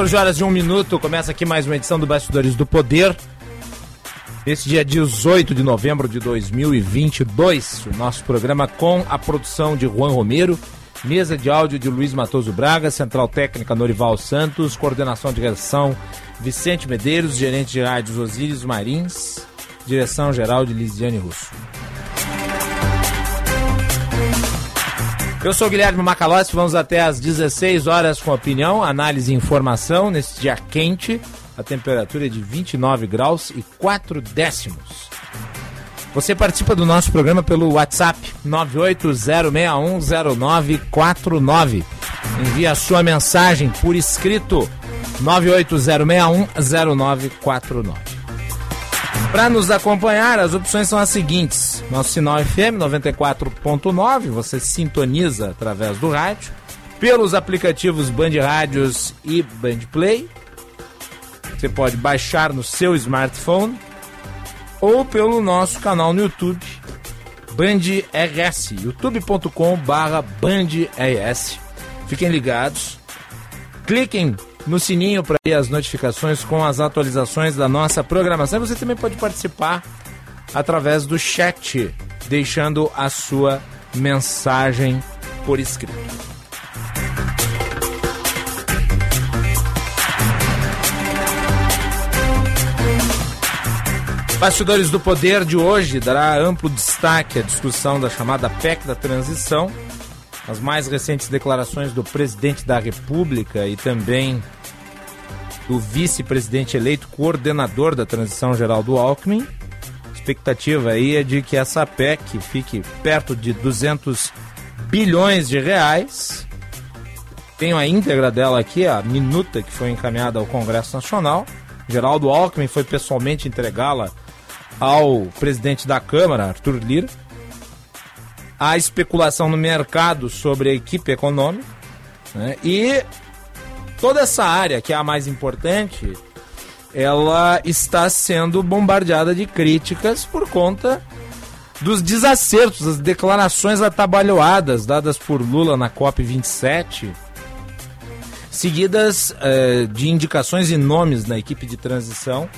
Quatorze horas e um minuto, começa aqui mais uma edição do Bastidores do Poder. Esse dia 18 de novembro de 2022, o nosso programa com a produção de Juan Romero, mesa de áudio de Luiz Matoso Braga, central técnica Norival Santos, coordenação de redação Vicente Medeiros, gerente de rádios Osíris Marins, direção geral de Lisiane Russo. Eu sou Guilherme Macalossi, vamos até às 16 horas com opinião, análise e informação nesse dia quente. A temperatura é de 29 graus e 4 décimos. Você participa do nosso programa pelo WhatsApp 980610949. Envie a sua mensagem por escrito 980610949. Para nos acompanhar, as opções são as seguintes: nosso sinal FM 94.9, você sintoniza através do rádio, pelos aplicativos Band Rádios e Band Play. Você pode baixar no seu smartphone ou pelo nosso canal no YouTube, Band RS, youtube.com/Band RS. Fiquem ligados. Cliquem no sininho para as notificações com as atualizações da nossa programação. Você também pode participar através do chat, deixando a sua mensagem por escrito. Bastidores do Poder de hoje dará amplo destaque à discussão da chamada PEC da transição as mais recentes declarações do presidente da República e também do vice-presidente eleito coordenador da transição geral do Alckmin. A expectativa aí é de que essa PEC fique perto de 200 bilhões de reais. Tenho a íntegra dela aqui, a minuta que foi encaminhada ao Congresso Nacional. Geraldo Alckmin foi pessoalmente entregá-la ao presidente da Câmara, Arthur Lira a especulação no mercado sobre a equipe econômica né? e toda essa área que é a mais importante ela está sendo bombardeada de críticas por conta dos desacertos, das declarações atabalhoadas dadas por Lula na COP 27, seguidas eh, de indicações e nomes na equipe de transição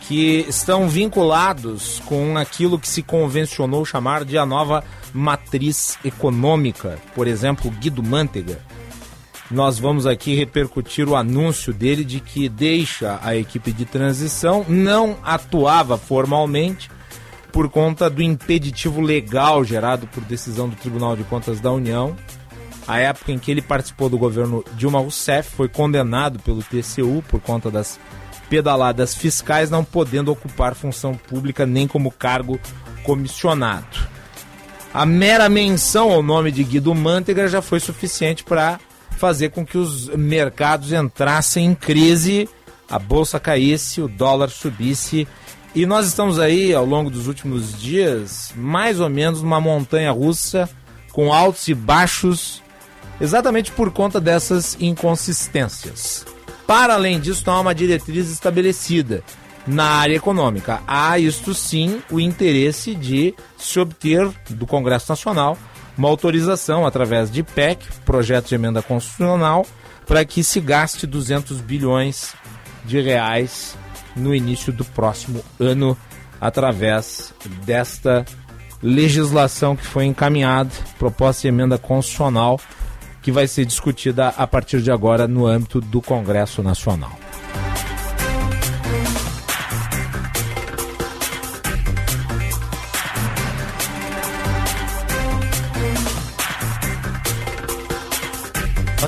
que estão vinculados com aquilo que se convencionou chamar de a nova matriz econômica, por exemplo, Guido Mantega. Nós vamos aqui repercutir o anúncio dele de que deixa a equipe de transição, não atuava formalmente por conta do impeditivo legal gerado por decisão do Tribunal de Contas da União. A época em que ele participou do governo Dilma Rousseff foi condenado pelo TCU por conta das pedaladas fiscais, não podendo ocupar função pública nem como cargo comissionado. A mera menção ao nome de Guido Mantega já foi suficiente para fazer com que os mercados entrassem em crise, a bolsa caísse, o dólar subisse. E nós estamos aí, ao longo dos últimos dias, mais ou menos numa montanha russa, com altos e baixos, exatamente por conta dessas inconsistências. Para além disso, não há uma diretriz estabelecida na área econômica. Há, isto sim, o interesse de se obter do Congresso Nacional uma autorização através de PEC, projeto de emenda constitucional, para que se gaste 200 bilhões de reais no início do próximo ano através desta legislação que foi encaminhada, proposta de emenda constitucional que vai ser discutida a partir de agora no âmbito do Congresso Nacional.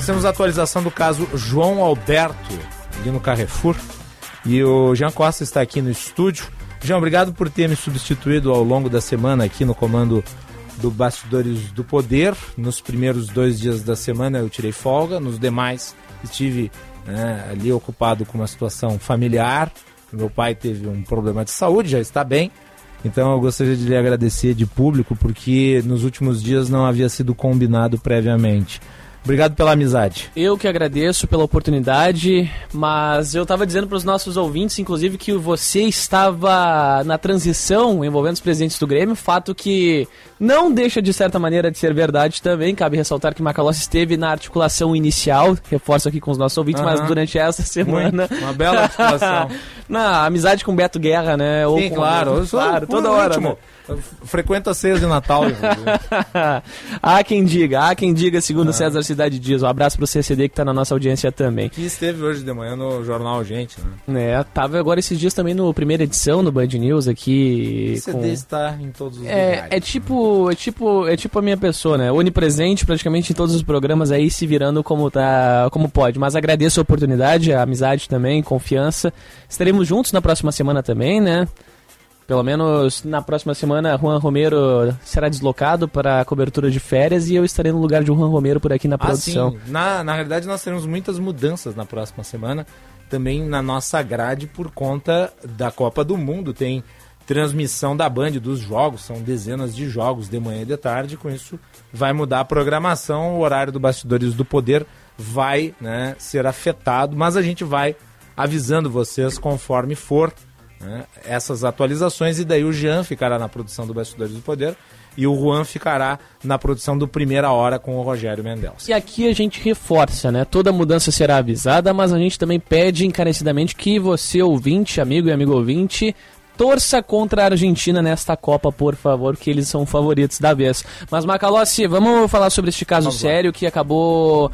Nós temos a atualização do caso João Alberto, ali no Carrefour. E o Jean Costa está aqui no estúdio. Jean, obrigado por ter me substituído ao longo da semana aqui no comando do Bastidores do Poder. Nos primeiros dois dias da semana eu tirei folga, nos demais estive né, ali ocupado com uma situação familiar. Meu pai teve um problema de saúde, já está bem. Então eu gostaria de lhe agradecer de público, porque nos últimos dias não havia sido combinado previamente. Obrigado pela amizade. Eu que agradeço pela oportunidade, mas eu estava dizendo para os nossos ouvintes, inclusive, que você estava na transição envolvendo os presidentes do Grêmio, fato que não deixa de certa maneira de ser verdade também. Cabe ressaltar que Macalossi esteve na articulação inicial, reforço aqui com os nossos ouvintes, mas durante essa semana. Muito. Uma bela articulação. na amizade com Beto Guerra, né? Sim, com claro. Claro, toda hora. Né? Frequenta a ceia de Natal. há quem diga, há quem diga, segundo ah. César Cidade Dias. Um abraço pro CCD que tá na nossa audiência também. Que esteve hoje de manhã no Jornal Gente, né? É, tava agora esses dias também no primeira edição do Band News aqui. O CD com... está em todos os é, lugares. É tipo, é tipo, é tipo a minha pessoa, né? Onipresente praticamente em todos os programas aí se virando como tá, como pode. Mas agradeço a oportunidade, a amizade também, confiança. Estaremos juntos na próxima semana também, né? Pelo menos na próxima semana, Juan Romero será deslocado para a cobertura de férias e eu estarei no lugar de Juan Romero por aqui na produção. Ah. Na, na realidade, nós teremos muitas mudanças na próxima semana, também na nossa grade por conta da Copa do Mundo. Tem transmissão da Band dos jogos, são dezenas de jogos de manhã e de tarde. Com isso, vai mudar a programação, o horário do Bastidores do Poder vai né, ser afetado, mas a gente vai avisando vocês conforme for né, essas atualizações e daí o Jean ficará na produção do Bastidores do Poder e o Juan ficará na produção do Primeira Hora com o Rogério Mendes. E aqui a gente reforça, né? Toda mudança será avisada, mas a gente também pede encarecidamente que você, ouvinte, amigo e amigo ouvinte, torça contra a Argentina nesta Copa, por favor, que eles são favoritos da vez. Mas Macalossi, vamos falar sobre este caso sério que acabou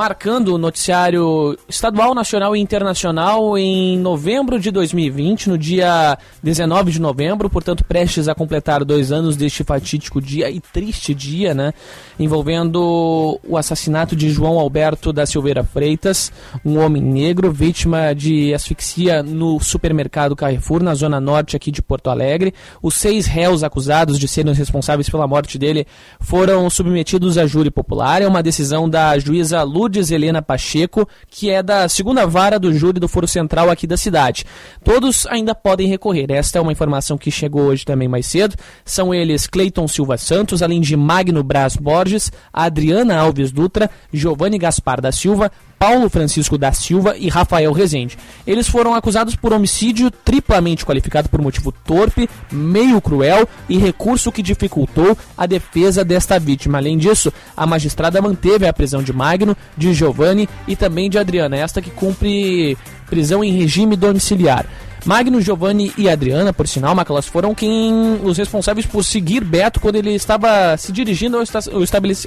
marcando o noticiário estadual, nacional e internacional em novembro de 2020, no dia 19 de novembro, portanto prestes a completar dois anos deste fatídico dia e triste dia, né? Envolvendo o assassinato de João Alberto da Silveira Freitas, um homem negro vítima de asfixia no supermercado Carrefour, na zona norte aqui de Porto Alegre. Os seis réus acusados de serem responsáveis pela morte dele foram submetidos a júri popular. É uma decisão da juíza Lu Lourdes Helena Pacheco, que é da segunda vara do júri do Foro Central aqui da cidade. Todos ainda podem recorrer. Esta é uma informação que chegou hoje também mais cedo. São eles Cleiton Silva Santos, além de Magno Braz Borges, Adriana Alves Dutra, Giovanni Gaspar da Silva, Paulo Francisco da Silva e Rafael Rezende. Eles foram acusados por homicídio triplamente qualificado por motivo torpe, meio cruel e recurso que dificultou a defesa desta vítima. Além disso, a magistrada manteve a prisão de Magno, de Giovanni e também de Adriana, esta que cumpre prisão em regime domiciliar. Magno, Giovanni e Adriana, por sinal, Macalas, foram quem os responsáveis por seguir Beto quando ele estava se dirigindo ao, esta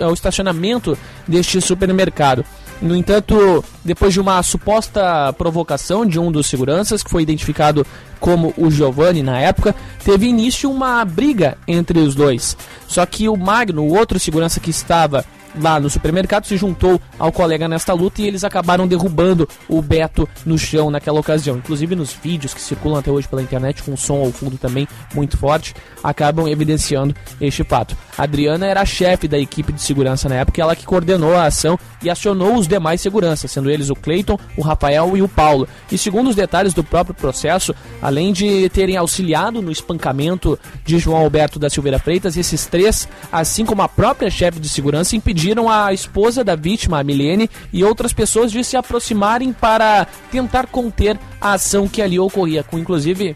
ao estacionamento deste supermercado. No entanto, depois de uma suposta provocação de um dos seguranças, que foi identificado como o Giovanni na época, teve início uma briga entre os dois. Só que o Magno, o outro segurança que estava lá no supermercado, se juntou ao colega nesta luta e eles acabaram derrubando o Beto no chão naquela ocasião. Inclusive nos vídeos que circulam até hoje pela internet, com som ao fundo também muito forte, acabam evidenciando este fato. A Adriana era a chefe da equipe de segurança na época, ela que coordenou a ação e acionou os demais seguranças, sendo eles o Cleiton, o Rafael e o Paulo. E segundo os detalhes do próprio processo, além de terem auxiliado no espancamento de João Alberto da Silveira Freitas, esses três, assim como a própria chefe de segurança, impediram impediram a esposa da vítima, a Milene, e outras pessoas de se aproximarem para tentar conter a ação que ali ocorria, com inclusive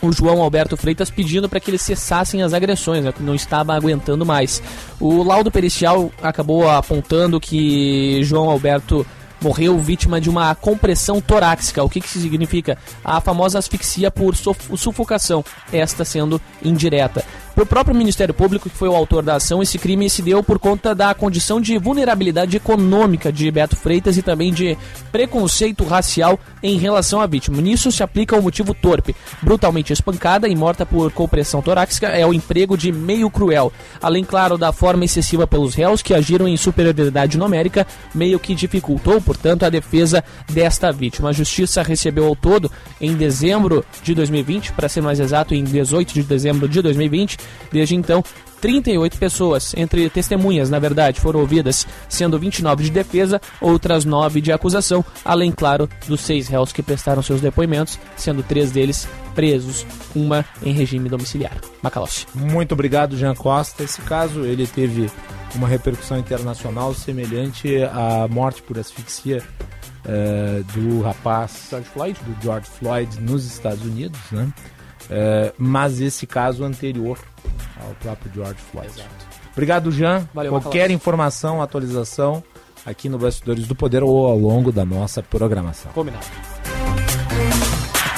o João Alberto Freitas pedindo para que eles cessassem as agressões, né, que não estava aguentando mais. O laudo pericial acabou apontando que João Alberto morreu vítima de uma compressão torácica. O que, que significa? A famosa asfixia por sufocação, esta sendo indireta. O próprio Ministério Público, que foi o autor da ação, esse crime se deu por conta da condição de vulnerabilidade econômica de Beto Freitas e também de preconceito racial em relação à vítima. Nisso se aplica o motivo torpe. Brutalmente espancada e morta por compressão torácica é o emprego de meio cruel. Além, claro, da forma excessiva pelos réus que agiram em superioridade numérica, meio que dificultou, portanto, a defesa desta vítima. A justiça recebeu ao todo, em dezembro de 2020, para ser mais exato, em 18 de dezembro de 2020, desde então, 38 pessoas, entre testemunhas, na verdade, foram ouvidas, sendo 29 de defesa, outras 9 de acusação, além, claro, dos seis réus que prestaram seus depoimentos, sendo três deles presos, uma em regime domiciliar. Macalossi. Muito obrigado, Jean Costa. Esse caso ele teve uma repercussão internacional semelhante à morte por asfixia eh, do rapaz George Floyd? do George Floyd nos Estados Unidos, né? Eh, mas esse caso anterior ao próprio George Floyd. Obrigado, Jean. Valeu, Qualquer informação, atualização aqui no Bastidores do Poder ou ao longo da nossa programação. Combinado.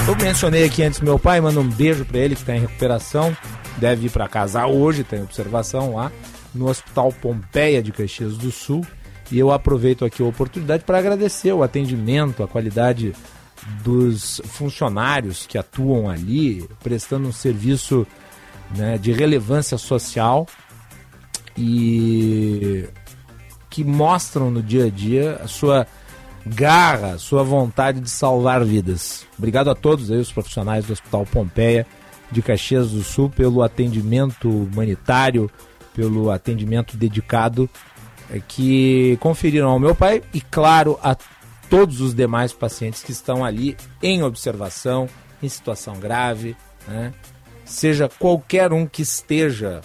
Eu mencionei aqui antes meu pai, manda um beijo pra ele que tá em recuperação. Deve ir pra casa hoje, tem observação lá no Hospital Pompeia de Caxias do Sul. E eu aproveito aqui a oportunidade para agradecer o atendimento, a qualidade dos funcionários que atuam ali, prestando um serviço né, de relevância social e que mostram no dia a dia a sua garra, a sua vontade de salvar vidas. Obrigado a todos aí, os profissionais do Hospital Pompeia de Caxias do Sul, pelo atendimento humanitário, pelo atendimento dedicado eh, que conferiram ao meu pai e, claro, a todos os demais pacientes que estão ali em observação, em situação grave, né? seja qualquer um que esteja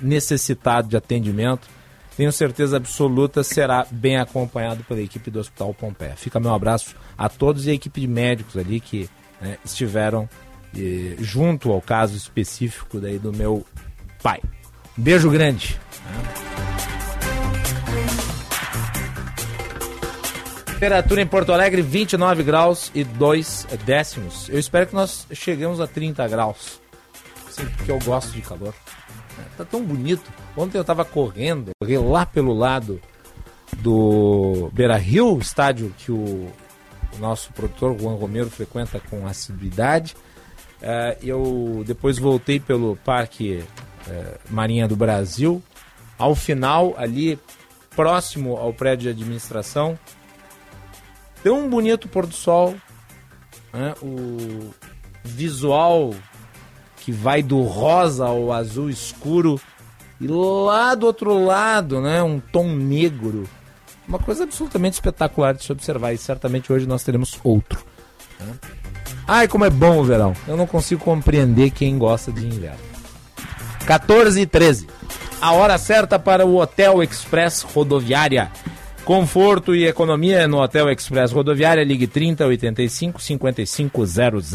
necessitado de atendimento, tenho certeza absoluta será bem acompanhado pela equipe do Hospital Pompeia. Fica meu abraço a todos e a equipe de médicos ali que né, estiveram eh, junto ao caso específico daí do meu pai. Um beijo grande. Temperatura em Porto Alegre 29 graus e 2 décimos. Eu espero que nós cheguemos a 30 graus. Sim, porque eu gosto de calor. Tá tão bonito. Ontem eu tava correndo, corri lá pelo lado do Beira Rio, estádio que o, o nosso produtor Juan Romero frequenta com assiduidade. Eh, eu depois voltei pelo Parque eh, Marinha do Brasil. Ao final, ali próximo ao prédio de administração, tão bonito o pôr do sol, né? o visual que vai do rosa ao azul escuro e lá do outro lado, né, um tom negro. Uma coisa absolutamente espetacular de se observar e certamente hoje nós teremos outro. né? Ai, como é bom o verão. Eu não consigo compreender quem gosta de inverno. 14 e 13. A hora certa para o Hotel Express Rodoviária. Conforto e economia no Hotel Express Rodoviária. Ligue 30 85 5500.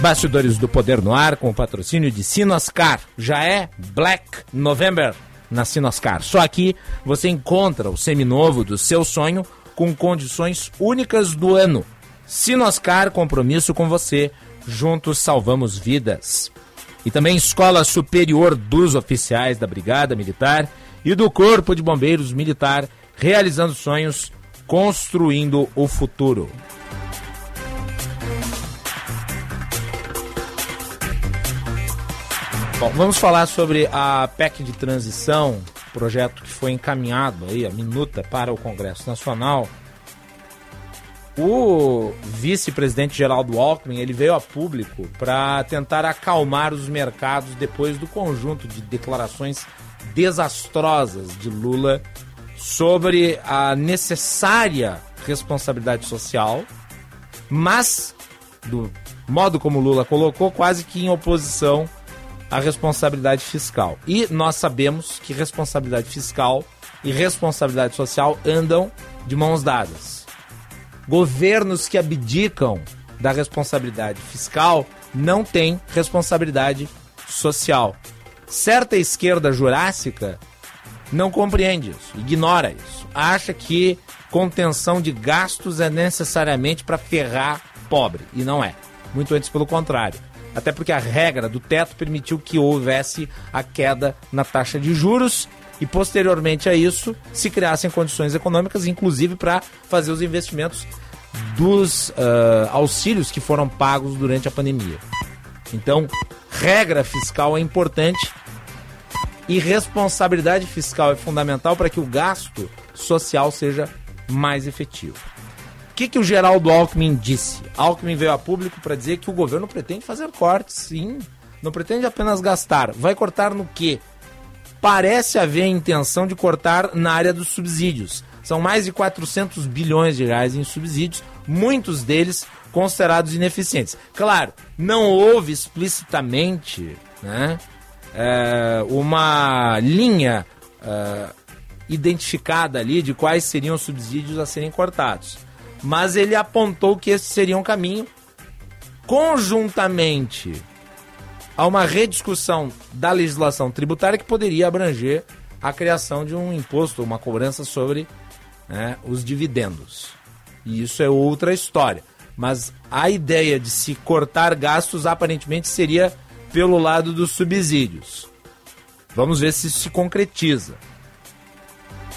Bastidores do Poder no Ar com patrocínio de Sinoscar. Já é Black November na Sinoscar. Só aqui você encontra o seminovo do seu sonho com condições únicas do ano. Sinoscar, compromisso com você. Juntos salvamos vidas. E também Escola Superior dos Oficiais da Brigada Militar e do Corpo de Bombeiros Militar, realizando sonhos, construindo o futuro. Bom, vamos falar sobre a PEC de transição, projeto que foi encaminhado aí, a minuta para o Congresso Nacional. O vice-presidente Geraldo Alckmin, ele veio a público para tentar acalmar os mercados depois do conjunto de declarações desastrosas de Lula sobre a necessária responsabilidade social, mas do modo como Lula colocou, quase que em oposição à responsabilidade fiscal. E nós sabemos que responsabilidade fiscal e responsabilidade social andam de mãos dadas. Governos que abdicam da responsabilidade fiscal não têm responsabilidade social. Certa esquerda jurássica não compreende isso, ignora isso. Acha que contenção de gastos é necessariamente para ferrar pobre. E não é. Muito antes pelo contrário. Até porque a regra do teto permitiu que houvesse a queda na taxa de juros e posteriormente a isso se criassem condições econômicas, inclusive para fazer os investimentos dos uh, auxílios que foram pagos durante a pandemia. Então, regra fiscal é importante e responsabilidade fiscal é fundamental para que o gasto social seja mais efetivo. O que, que o Geraldo Alckmin disse? Alckmin veio a público para dizer que o governo pretende fazer cortes, sim. Não pretende apenas gastar. Vai cortar no quê? Parece haver a intenção de cortar na área dos subsídios. São mais de 400 bilhões de reais em subsídios, muitos deles considerados ineficientes. Claro, não houve explicitamente né, é, uma linha é, identificada ali de quais seriam os subsídios a serem cortados. Mas ele apontou que esse seria um caminho conjuntamente a uma rediscussão da legislação tributária que poderia abranger a criação de um imposto, uma cobrança sobre né, os dividendos. E isso é outra história. Mas a ideia de se cortar gastos aparentemente seria pelo lado dos subsídios. Vamos ver se isso se concretiza.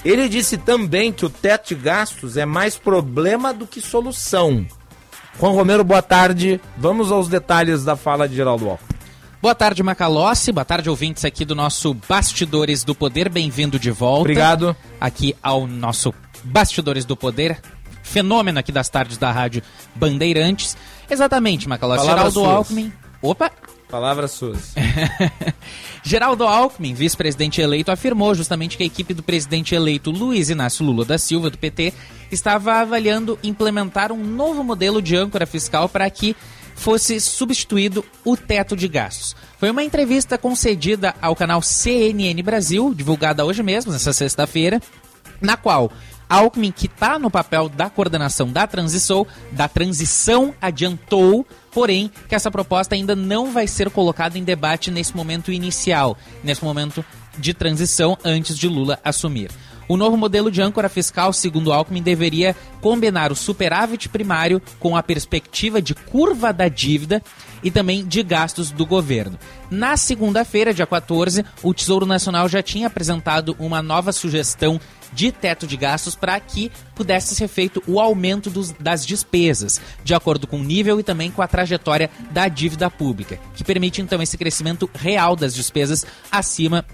Ele disse também que o teto de gastos é mais problema do que solução. Juan Romero, boa tarde. Vamos aos detalhes da fala de Geraldo Alckmin. Boa tarde, Macalossi. Boa tarde, ouvintes aqui do nosso Bastidores do Poder. Bem-vindo de volta. Obrigado. Aqui ao nosso Bastidores do Poder, fenômeno aqui das tardes da Rádio Bandeirantes. Exatamente, Macalossi. Geraldo suas. Alckmin. Opa! Palavras suas. Geraldo Alckmin, vice-presidente eleito, afirmou justamente que a equipe do presidente eleito Luiz Inácio Lula da Silva, do PT, estava avaliando implementar um novo modelo de âncora fiscal para que fosse substituído o teto de gastos. Foi uma entrevista concedida ao canal CNN Brasil, divulgada hoje mesmo, nessa sexta-feira, na qual Alckmin, que está no papel da coordenação da transição, da transição, adiantou, porém, que essa proposta ainda não vai ser colocada em debate nesse momento inicial, nesse momento de transição antes de Lula assumir. O novo modelo de âncora fiscal, segundo Alckmin, deveria combinar o superávit primário com a perspectiva de curva da dívida e também de gastos do governo. Na segunda-feira, dia 14, o Tesouro Nacional já tinha apresentado uma nova sugestão de teto de gastos para que pudesse ser feito o aumento dos, das despesas, de acordo com o nível e também com a trajetória da dívida pública, que permite então esse crescimento real das despesas acima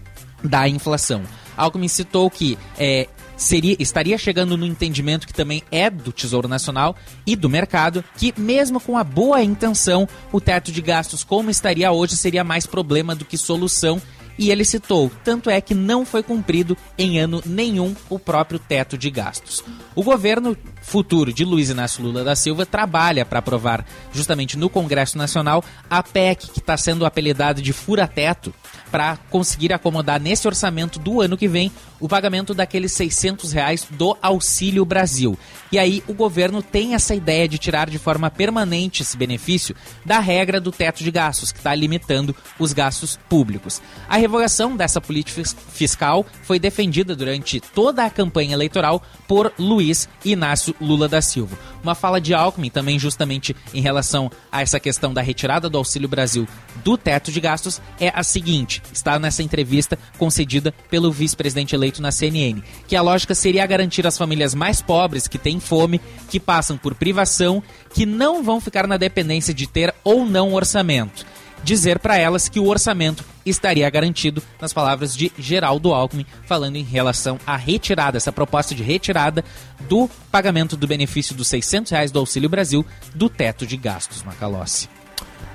da inflação. Alckmin citou que é, seria, estaria chegando no entendimento que também é do Tesouro Nacional e do mercado, que mesmo com a boa intenção, o teto de gastos como estaria hoje seria mais problema do que solução. E ele citou, tanto é que não foi cumprido em ano nenhum o próprio teto de gastos. O governo futuro de Luiz Inácio Lula da Silva trabalha para aprovar, justamente no Congresso Nacional, a PEC, que está sendo apelidada de fura-teto, para conseguir acomodar nesse orçamento do ano que vem o pagamento daqueles 600 reais do Auxílio Brasil. E aí o governo tem essa ideia de tirar de forma permanente esse benefício da regra do teto de gastos, que está limitando os gastos públicos. A revogação dessa política fiscal foi defendida durante toda a campanha eleitoral por Luiz Inácio Lula da Silva. Uma fala de Alckmin também justamente em relação a essa questão da retirada do Auxílio Brasil do teto de gastos é a seguinte, está nessa entrevista concedida pelo vice-presidente eleito na CNN, que a lógica seria garantir às famílias mais pobres que têm fome, que passam por privação, que não vão ficar na dependência de ter ou não orçamento dizer para elas que o orçamento estaria garantido, nas palavras de Geraldo Alckmin, falando em relação à retirada, essa proposta de retirada do pagamento do benefício dos 600 reais do Auxílio Brasil do teto de gastos, Macalossi.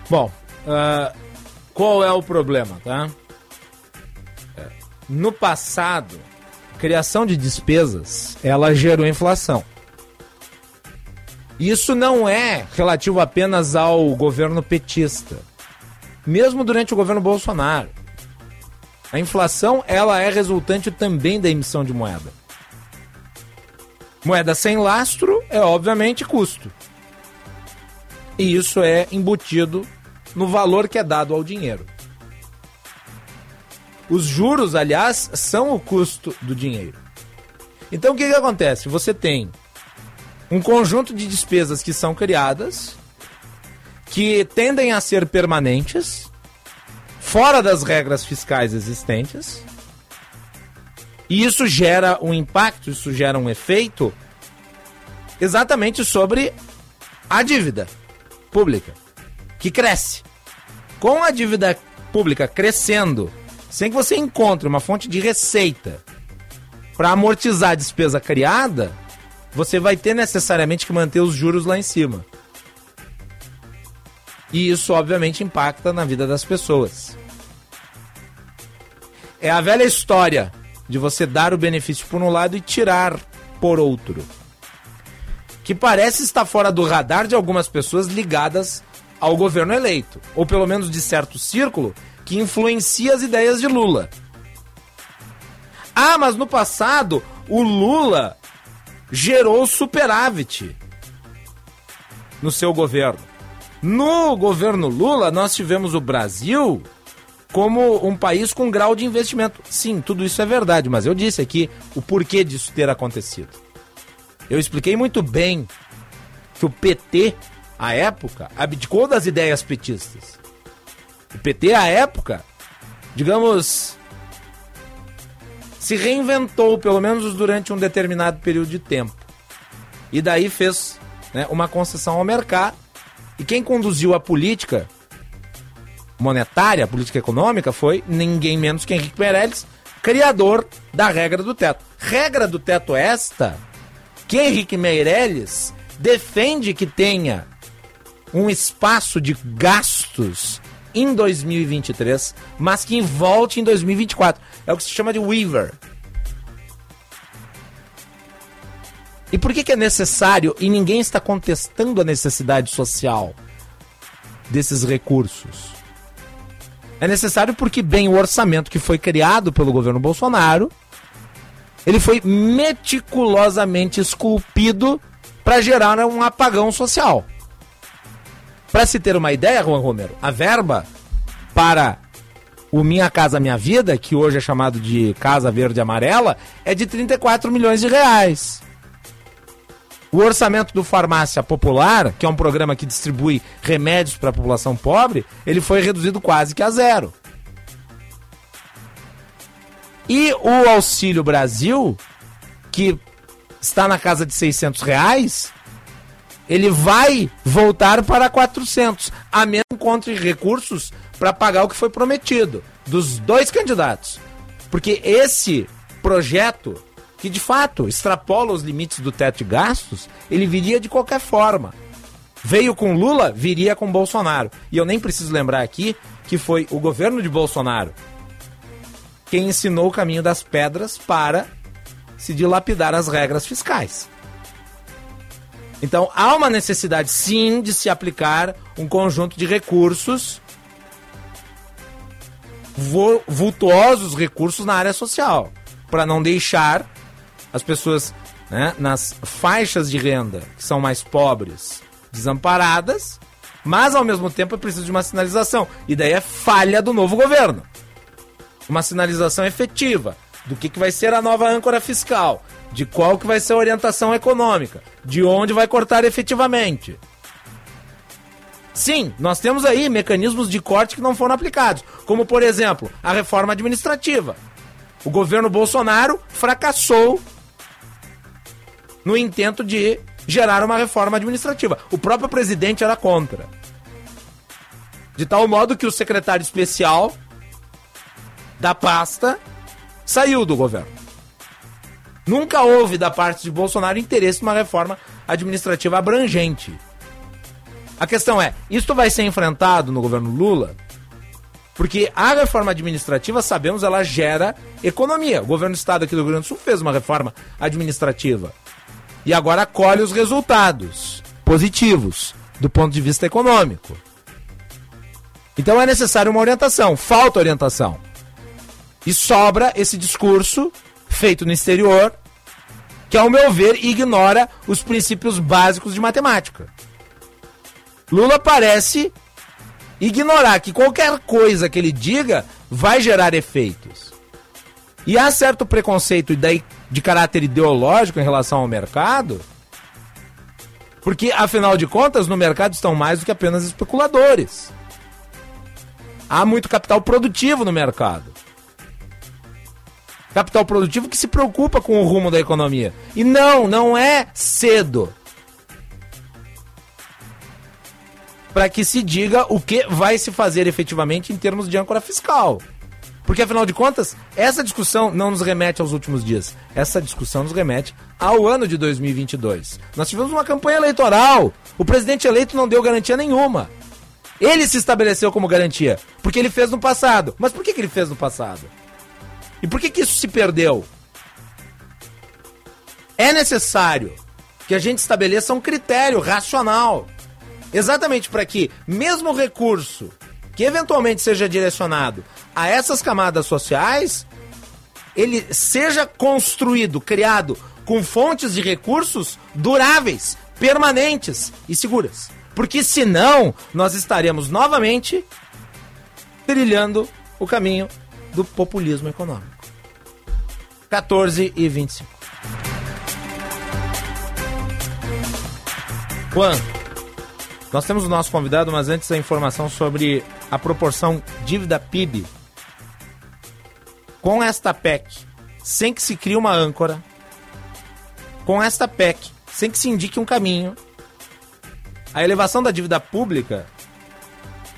Bom, uh, qual é o problema, tá? No passado, criação de despesas, ela gerou inflação. Isso não é relativo apenas ao governo petista mesmo durante o governo Bolsonaro. A inflação ela é resultante também da emissão de moeda. Moeda sem lastro é obviamente custo. E isso é embutido no valor que é dado ao dinheiro. Os juros, aliás, são o custo do dinheiro. Então o que, que acontece? Você tem um conjunto de despesas que são criadas que tendem a ser permanentes, fora das regras fiscais existentes. E isso gera um impacto, isso gera um efeito exatamente sobre a dívida pública, que cresce. Com a dívida pública crescendo, sem que você encontre uma fonte de receita para amortizar a despesa criada, você vai ter necessariamente que manter os juros lá em cima. E isso, obviamente, impacta na vida das pessoas. É a velha história de você dar o benefício por um lado e tirar por outro. Que parece estar fora do radar de algumas pessoas ligadas ao governo eleito, ou pelo menos de certo círculo que influencia as ideias de Lula. Ah, mas no passado o Lula gerou superávit no seu governo. No governo Lula, nós tivemos o Brasil como um país com grau de investimento. Sim, tudo isso é verdade, mas eu disse aqui o porquê disso ter acontecido. Eu expliquei muito bem que o PT, à época, abdicou das ideias petistas. O PT, à época, digamos, se reinventou, pelo menos durante um determinado período de tempo. E daí fez né, uma concessão ao mercado. E quem conduziu a política monetária, a política econômica, foi ninguém menos que Henrique Meirelles, criador da regra do teto. Regra do teto esta que Henrique Meirelles defende que tenha um espaço de gastos em 2023, mas que volte em 2024. É o que se chama de Weaver. E por que, que é necessário e ninguém está contestando a necessidade social desses recursos? É necessário porque, bem, o orçamento que foi criado pelo governo Bolsonaro, ele foi meticulosamente esculpido para gerar um apagão social. Para se ter uma ideia, Juan Romero, a verba para o Minha Casa Minha Vida, que hoje é chamado de Casa Verde Amarela, é de 34 milhões de reais. O orçamento do Farmácia Popular, que é um programa que distribui remédios para a população pobre, ele foi reduzido quase que a zero. E o Auxílio Brasil, que está na casa de 600 reais, ele vai voltar para 400, a menos que encontre recursos para pagar o que foi prometido dos dois candidatos. Porque esse projeto que de fato extrapola os limites do teto de gastos, ele viria de qualquer forma. Veio com Lula, viria com Bolsonaro. E eu nem preciso lembrar aqui que foi o governo de Bolsonaro quem ensinou o caminho das pedras para se dilapidar as regras fiscais. Então há uma necessidade sim de se aplicar um conjunto de recursos vultuosos recursos na área social, para não deixar as pessoas né, nas faixas de renda que são mais pobres, desamparadas, mas ao mesmo tempo é preciso de uma sinalização. E daí é falha do novo governo. Uma sinalização efetiva do que, que vai ser a nova âncora fiscal, de qual que vai ser a orientação econômica, de onde vai cortar efetivamente. Sim, nós temos aí mecanismos de corte que não foram aplicados, como por exemplo, a reforma administrativa. O governo Bolsonaro fracassou no intento de gerar uma reforma administrativa. O próprio presidente era contra. De tal modo que o secretário especial da pasta saiu do governo. Nunca houve da parte de Bolsonaro interesse numa reforma administrativa abrangente. A questão é, isso vai ser enfrentado no governo Lula? Porque a reforma administrativa, sabemos, ela gera economia. O governo do estado aqui do Rio Grande do Sul fez uma reforma administrativa e agora colhe os resultados positivos do ponto de vista econômico. Então é necessário uma orientação, falta orientação. E sobra esse discurso feito no exterior, que, ao meu ver, ignora os princípios básicos de matemática. Lula parece ignorar que qualquer coisa que ele diga vai gerar efeitos. E há certo preconceito de caráter ideológico em relação ao mercado Porque, afinal de contas, no mercado estão mais do que apenas especuladores. Há muito capital produtivo no mercado. Capital produtivo que se preocupa com o rumo da economia. E não, não é cedo. Para que se diga o que vai se fazer efetivamente em termos de âncora fiscal. Porque, afinal de contas, essa discussão não nos remete aos últimos dias. Essa discussão nos remete ao ano de 2022. Nós tivemos uma campanha eleitoral. O presidente eleito não deu garantia nenhuma. Ele se estabeleceu como garantia. Porque ele fez no passado. Mas por que, que ele fez no passado? E por que, que isso se perdeu? É necessário que a gente estabeleça um critério racional. Exatamente para que, mesmo o recurso que eventualmente seja direcionado a essas camadas sociais, ele seja construído, criado com fontes de recursos duráveis, permanentes e seguras. Porque senão nós estaremos novamente trilhando o caminho do populismo econômico. 14 e 25. Juan, nós temos o nosso convidado, mas antes a informação sobre a proporção dívida-PIB. Com esta PEC, sem que se crie uma âncora, com esta PEC, sem que se indique um caminho, a elevação da dívida pública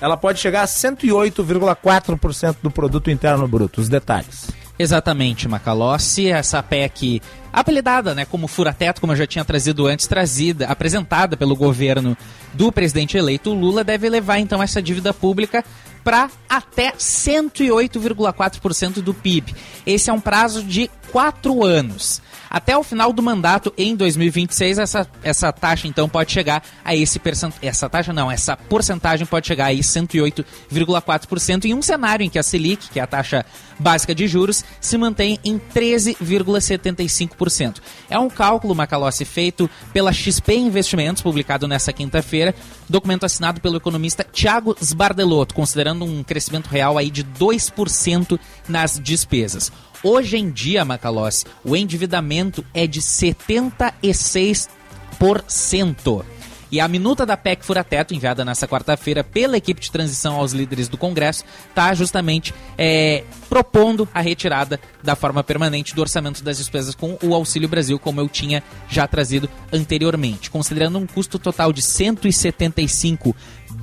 ela pode chegar a 108,4% do produto interno bruto. Os detalhes. Exatamente, Macalossi, essa PEC apelidada, né, como fura-teto, como eu já tinha trazido antes, trazida, apresentada pelo governo do presidente eleito Lula, deve levar então essa dívida pública para até 108,4% do PIB. Esse é um prazo de quatro anos. Até o final do mandato, em 2026, essa, essa taxa então pode chegar a esse percentual. Essa taxa não, essa porcentagem pode chegar a 108,4% em um cenário em que a Selic, que é a taxa básica de juros, se mantém em 13,75%. É um cálculo, Macalossi, feito pela XP Investimentos, publicado nessa quinta-feira, documento assinado pelo economista Thiago Sbardelotto, considerando um crescimento real aí de 2% nas despesas. Hoje em dia, Macalossi, o endividamento é de 76%. E a minuta da PEC Furateto, enviada nessa quarta-feira pela equipe de transição aos líderes do Congresso, está justamente é, propondo a retirada da forma permanente do orçamento das despesas com o Auxílio Brasil, como eu tinha já trazido anteriormente, considerando um custo total de 175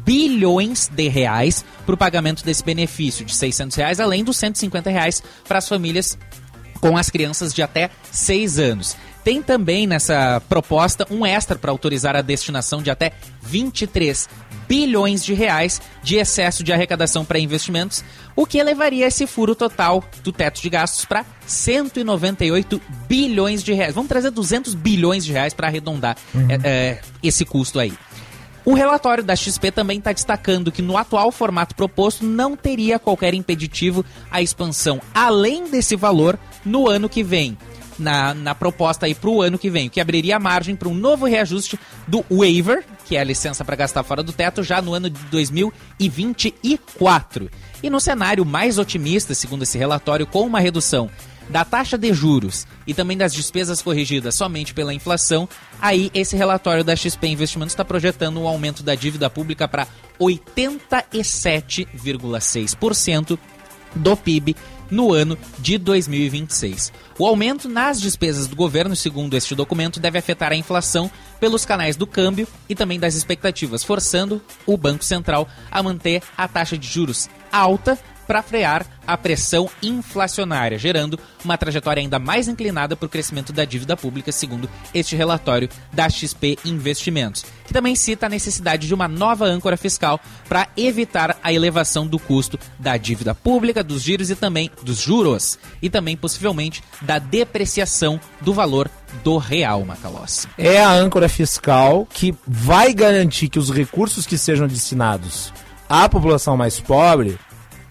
bilhões de reais para o pagamento desse benefício de 600 reais, além dos 150 reais para as famílias com as crianças de até 6 anos. Tem também nessa proposta um extra para autorizar a destinação de até 23 bilhões de reais de excesso de arrecadação para investimentos, o que elevaria esse furo total do teto de gastos para 198 bilhões de reais. Vamos trazer 200 bilhões de reais para arredondar uhum. é, é, esse custo aí. O relatório da XP também está destacando que no atual formato proposto não teria qualquer impeditivo à expansão além desse valor no ano que vem. Na, na proposta aí para o ano que vem, que abriria margem para um novo reajuste do waiver, que é a licença para gastar fora do teto, já no ano de 2024. E no cenário mais otimista, segundo esse relatório, com uma redução da taxa de juros e também das despesas corrigidas somente pela inflação, aí esse relatório da XP Investimentos está projetando um aumento da dívida pública para 87,6% do PIB no ano de 2026. O aumento nas despesas do governo, segundo este documento, deve afetar a inflação pelos canais do câmbio e também das expectativas, forçando o Banco Central a manter a taxa de juros alta para frear a pressão inflacionária, gerando uma trajetória ainda mais inclinada para o crescimento da dívida pública, segundo este relatório da XP Investimentos, que também cita a necessidade de uma nova âncora fiscal para evitar a elevação do custo da dívida pública, dos giros e também dos juros e também possivelmente da depreciação do valor do real, Macalossi. É a âncora fiscal que vai garantir que os recursos que sejam destinados à população mais pobre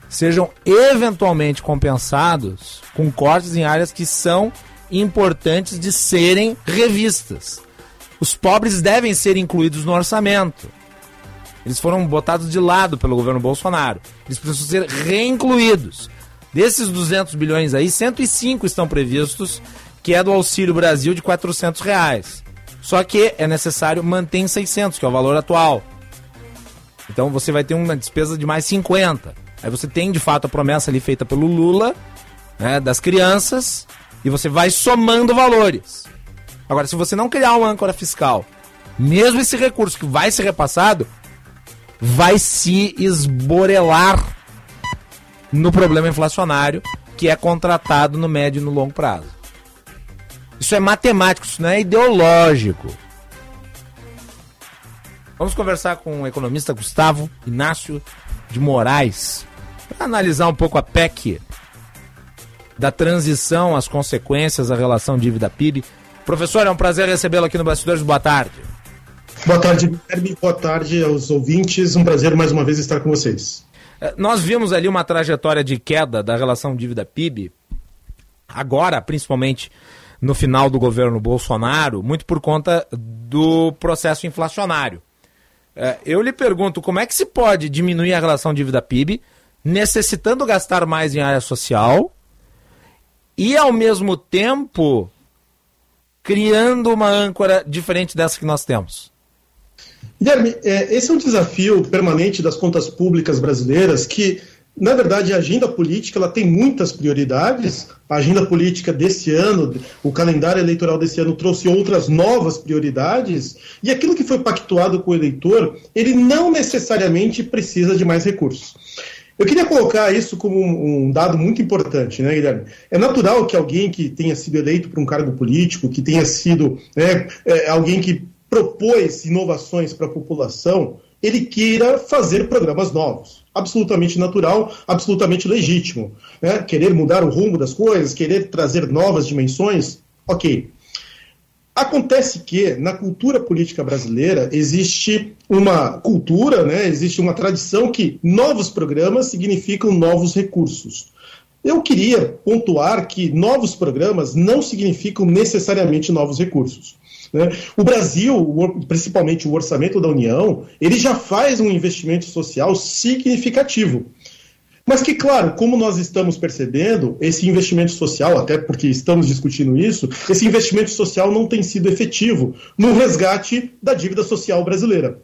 sejam eventualmente compensados com cortes em áreas que são importantes de serem revistas. Os pobres devem ser incluídos no orçamento. Eles foram botados de lado pelo governo Bolsonaro. Eles precisam ser reincluídos. Desses 200 bilhões aí, 105 estão previstos, que é do Auxílio Brasil de 400 reais. Só que é necessário manter em 600, que é o valor atual. Então você vai ter uma despesa de mais 50. Aí você tem de fato a promessa ali feita pelo Lula, né, das crianças, e você vai somando valores. Agora, se você não criar uma âncora fiscal, mesmo esse recurso que vai ser repassado, vai se esborelar no problema inflacionário que é contratado no médio e no longo prazo. Isso é matemático, isso não é ideológico. Vamos conversar com o economista Gustavo Inácio de Moraes analisar um pouco a PEC da transição, as consequências, a relação dívida-PIB. Professor, é um prazer recebê-lo aqui no Bastidores. Boa tarde. Boa tarde, Guilherme. Boa tarde aos ouvintes. Um prazer mais uma vez estar com vocês. É, nós vimos ali uma trajetória de queda da relação dívida-PIB, agora, principalmente no final do governo Bolsonaro, muito por conta do processo inflacionário. É, eu lhe pergunto, como é que se pode diminuir a relação dívida-PIB, necessitando gastar mais em área social e, ao mesmo tempo, criando uma âncora diferente dessa que nós temos? Guilherme, é, esse é um desafio permanente das contas públicas brasileiras que, na verdade, a agenda política ela tem muitas prioridades. A agenda política desse ano, o calendário eleitoral desse ano trouxe outras novas prioridades e aquilo que foi pactuado com o eleitor, ele não necessariamente precisa de mais recursos. Eu queria colocar isso como um, dado muito importante, né, Guilherme? É natural que alguém que tenha sido eleito para um cargo político, que tenha sido né, é, alguém que propôs inovações para a população, ele queira fazer programas novos. Absolutamente natural, absolutamente legítimo. Né? Querer mudar o rumo das coisas, querer trazer novas dimensões, ok. Acontece que na cultura política brasileira existe uma cultura, né, existe uma tradição que novos programas significam novos recursos. Eu queria pontuar que novos programas não significam necessariamente novos recursos. Né? O Brasil, principalmente o orçamento da União, ele já faz um investimento social significativo. Mas que, claro, como nós estamos percebendo, esse investimento social, até porque estamos discutindo isso, esse investimento social não tem sido efetivo no resgate da dívida social brasileira.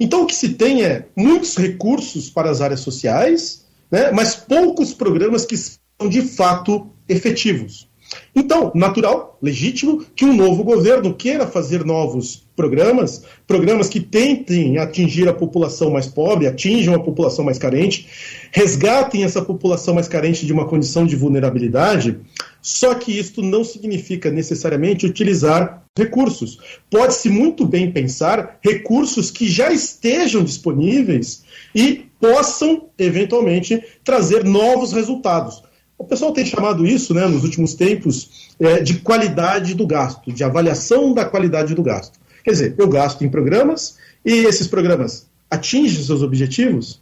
Então, o que se tem é muitos recursos para as áreas sociais, né, mas poucos programas que são de fato efetivos. Então, natural, legítimo, que um novo governo queira fazer novos programas, programas que tentem atingir a população mais pobre, atinjam a população mais carente, resgatem essa população mais carente de uma condição de vulnerabilidade, só que isto não significa necessariamente utilizar recursos. Pode-se muito bem pensar recursos que já estejam disponíveis e possam, eventualmente, trazer novos resultados. O pessoal tem chamado isso, né, nos últimos tempos, é, de qualidade do gasto, de avaliação da qualidade do gasto. Quer dizer, eu gasto em programas e esses programas atingem seus objetivos?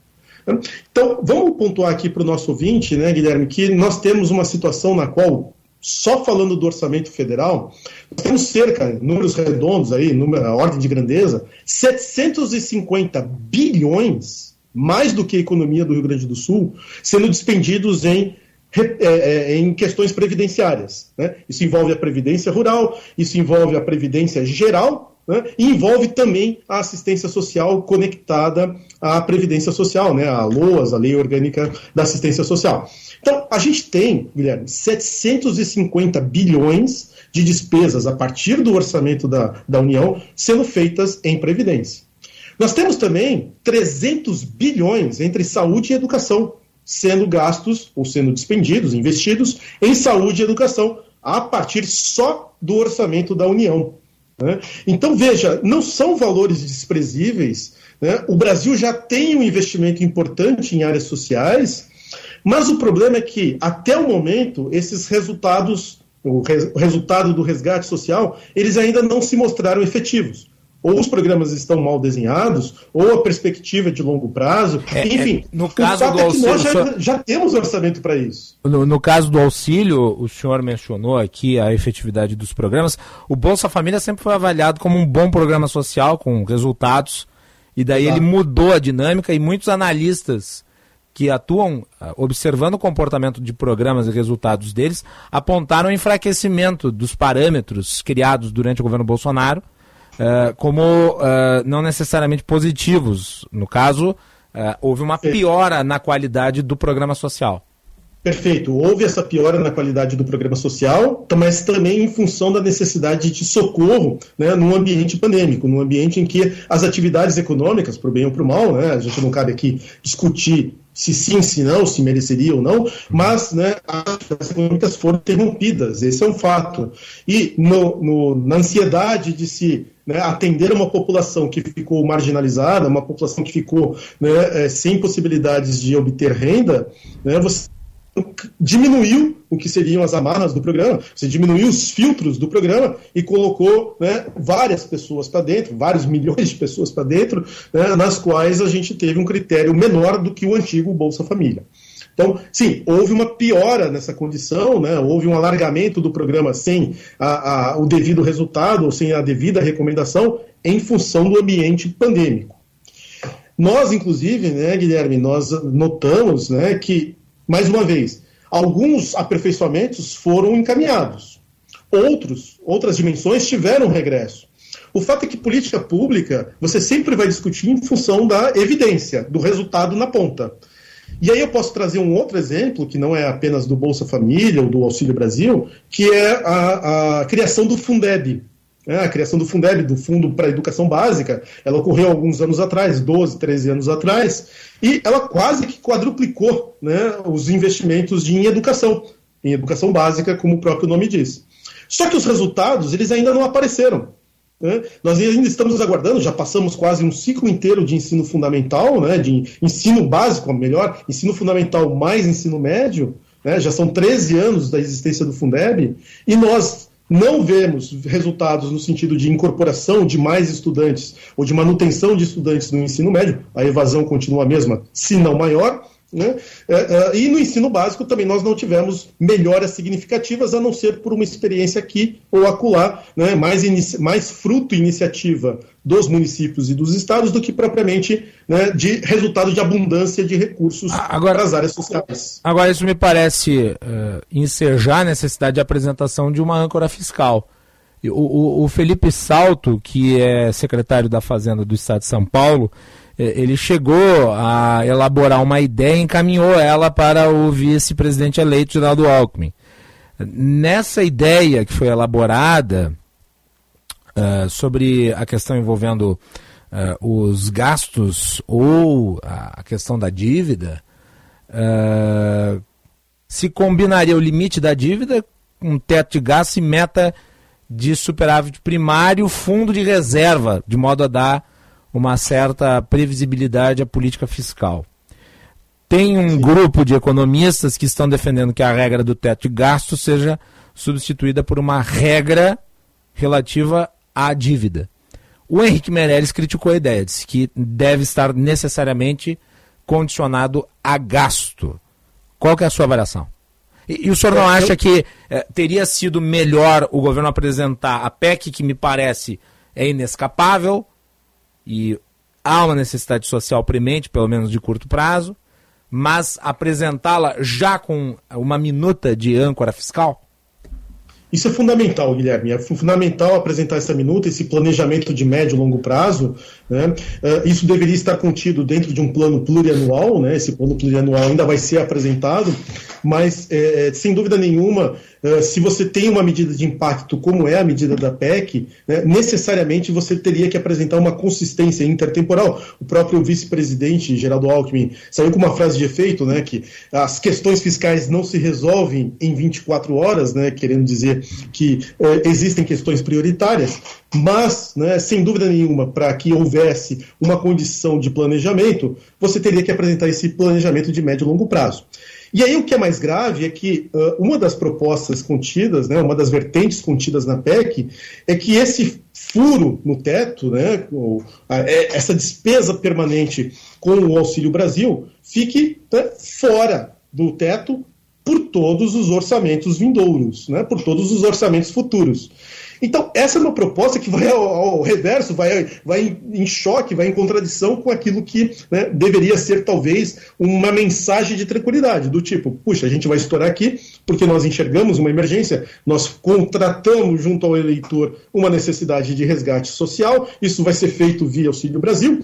Então, vamos pontuar aqui para o nosso ouvinte, né, Guilherme, que nós temos uma situação na qual, só falando do orçamento federal, nós temos cerca, números redondos aí, número, ordem de grandeza, 750 bilhões, mais do que a economia do Rio Grande do Sul, sendo despendidos em em questões previdenciárias. Né? Isso envolve a previdência rural, isso envolve a previdência geral né? e envolve também a assistência social conectada à previdência social, né? a LOAS, a Lei Orgânica da Assistência Social. Então, a gente tem, Guilherme, 750 bilhões de despesas a partir do orçamento da, da União sendo feitas em previdência. Nós temos também 300 bilhões entre saúde e educação sendo gastos ou sendo despendidos, investidos em saúde e educação, a partir só do orçamento da União. Né? Então, veja, não são valores desprezíveis. Né? O Brasil já tem um investimento importante em áreas sociais, mas o problema é que, até o momento, esses resultados, o, res, o resultado do resgate social, eles ainda não se mostraram efetivos ou os programas estão mal desenhados, ou a perspectiva é de longo prazo. É, Enfim, é, no caso do é auxílio, nós já, já, temos orçamento para isso. No, no, caso do auxílio, o senhor mencionou aqui a efetividade dos programas. O Bolsa Família sempre foi avaliado como um bom programa social, com resultados, e daí Exato. ele mudou a dinâmica, e muitos analistas que atuam ah, observando o comportamento de programas e resultados deles apontaram o enfraquecimento dos parâmetros criados durante o governo Bolsonaro uh, como uh, não necessariamente positivos. No caso, uh, houve uma piora na qualidade do programa social. Perfeito. Houve essa piora na qualidade do programa social, mas também em função da necessidade de socorro né, num ambiente pandêmico, num ambiente em que as atividades econômicas, para o bem ou para o mal, né, a gente não cabe aqui discutir se sim, se não, se mereceria ou não, mas né, as econômicas foram interrompidas, esse é um fato. E no, no, na ansiedade de se né, atender uma população que ficou marginalizada, uma população que ficou né, é, sem possibilidades de obter renda, né, você diminuiu o que seriam as amarras do programa, você diminuiu os filtros do programa e colocou né, várias pessoas para dentro, vários milhões de pessoas para dentro, né, nas quais a gente teve um critério menor do que o antigo Bolsa Família. Então, sim, houve uma piora nessa condição, né, houve um alargamento do programa sem a, a, o devido resultado, ou sem a devida recomendação, em função do ambiente pandêmico. Nós, inclusive, né, Guilherme, nós notamos né, que mais uma vez, alguns aperfeiçoamentos foram encaminhados. Outros, outras dimensões tiveram regresso. O fato é que política pública você sempre vai discutir em função da evidência, do resultado na ponta. E aí eu posso trazer um outro exemplo, que não é apenas do Bolsa Família ou do Auxílio Brasil, que é a, a criação do Fundeb, é, a criação do Fundeb, do Fundo para a Educação Básica, ela ocorreu alguns anos atrás, 12, 13 anos atrás, e ela quase que quadruplicou né, os investimentos em educação, em educação básica, como o próprio nome diz. Só que os resultados, eles ainda não apareceram. Né? Nós ainda estamos aguardando, já passamos quase um ciclo inteiro de ensino fundamental, né, de ensino básico, melhor, ensino fundamental mais ensino médio, né, já são 13 anos da existência do Fundeb, e nós não vemos resultados no sentido de incorporação de mais estudantes ou de manutenção de estudantes no ensino médio, a evasão continua a mesma, se não maior, né? É, é, e no ensino básico também nós não tivemos melhoras significativas, a não ser por uma experiência aqui ou acolá, né? mais, mais fruto iniciativa dos municípios e dos estados do que propriamente né, de resultado de abundância de recursos agora, para as áreas sociais. Agora, isso me parece uh, ensejar a necessidade de apresentação de uma âncora fiscal. O, o, o Felipe Salto, que é secretário da Fazenda do Estado de São Paulo, ele chegou a elaborar uma ideia e encaminhou ela para o vice-presidente eleito, Geraldo Alckmin. Nessa ideia que foi elaborada uh, sobre a questão envolvendo uh, os gastos ou a questão da dívida, uh, se combinaria o limite da dívida, um teto de gastos e meta de superávit primário, fundo de reserva, de modo a dar uma certa previsibilidade à política fiscal. Tem um Sim. grupo de economistas que estão defendendo que a regra do teto de gasto seja substituída por uma regra relativa à dívida. O Henrique Meirelles criticou a ideia, disse que deve estar necessariamente condicionado a gasto. Qual que é a sua avaliação? E, e o senhor não é, acha que é, teria sido melhor o governo apresentar a PEC, que me parece é inescapável, e há uma necessidade social premente, pelo menos de curto prazo, mas apresentá-la já com uma minuta de âncora fiscal? Isso é fundamental, Guilherme. É fundamental apresentar essa minuta, esse planejamento de médio e longo prazo. Né? Uh, isso deveria estar contido dentro de um plano plurianual. Né? Esse plano plurianual ainda vai ser apresentado, mas, é, sem dúvida nenhuma, uh, se você tem uma medida de impacto como é a medida da PEC, né, necessariamente você teria que apresentar uma consistência intertemporal. O próprio vice-presidente, Geraldo Alckmin, saiu com uma frase de efeito, né, que as questões fiscais não se resolvem em 24 horas, né, querendo dizer que uh, existem questões prioritárias, mas, né, sem dúvida nenhuma, para que houvesse uma condição de planejamento, você teria que apresentar esse planejamento de médio e longo prazo. E aí o que é mais grave é que uh, uma das propostas contidas, né, uma das vertentes contidas na PEC, é que esse furo no teto, né, é, essa despesa permanente com o Auxílio Brasil, fique né, fora do teto por todos os orçamentos vindouros, né, por todos os orçamentos futuros. Então, essa é uma proposta que vai ao, ao reverso, vai, vai em, choque, vai em contradição com aquilo que né, deveria ser, talvez, uma mensagem de tranquilidade, do tipo, puxa, a gente vai estourar aqui porque nós enxergamos uma emergência, nós contratamos junto ao eleitor uma necessidade de resgate social, isso vai ser feito via Auxílio Brasil,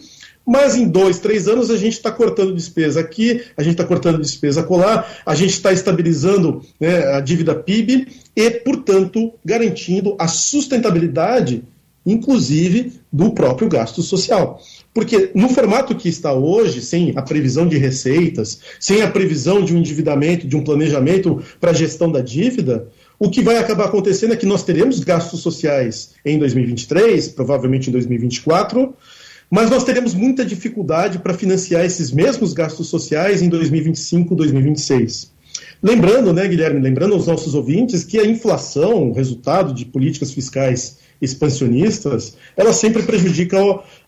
mas em dois, três anos a gente está cortando despesa aqui, a gente está cortando despesa colar, a gente está estabilizando né, a dívida PIB e, portanto, garantindo a sustentabilidade, inclusive, do próprio gasto social. Porque no formato que está hoje, sem a previsão de receitas, sem a previsão de um endividamento, de um planejamento para a gestão da dívida, o que vai acabar acontecendo é que nós teremos gastos sociais em 2023, provavelmente em 2024, mas nós teremos muita dificuldade para financiar esses mesmos gastos sociais em 2025, 2026. Lembrando, né, Guilherme, lembrando aos nossos ouvintes que a inflação, o resultado de políticas fiscais expansionistas, ela sempre prejudica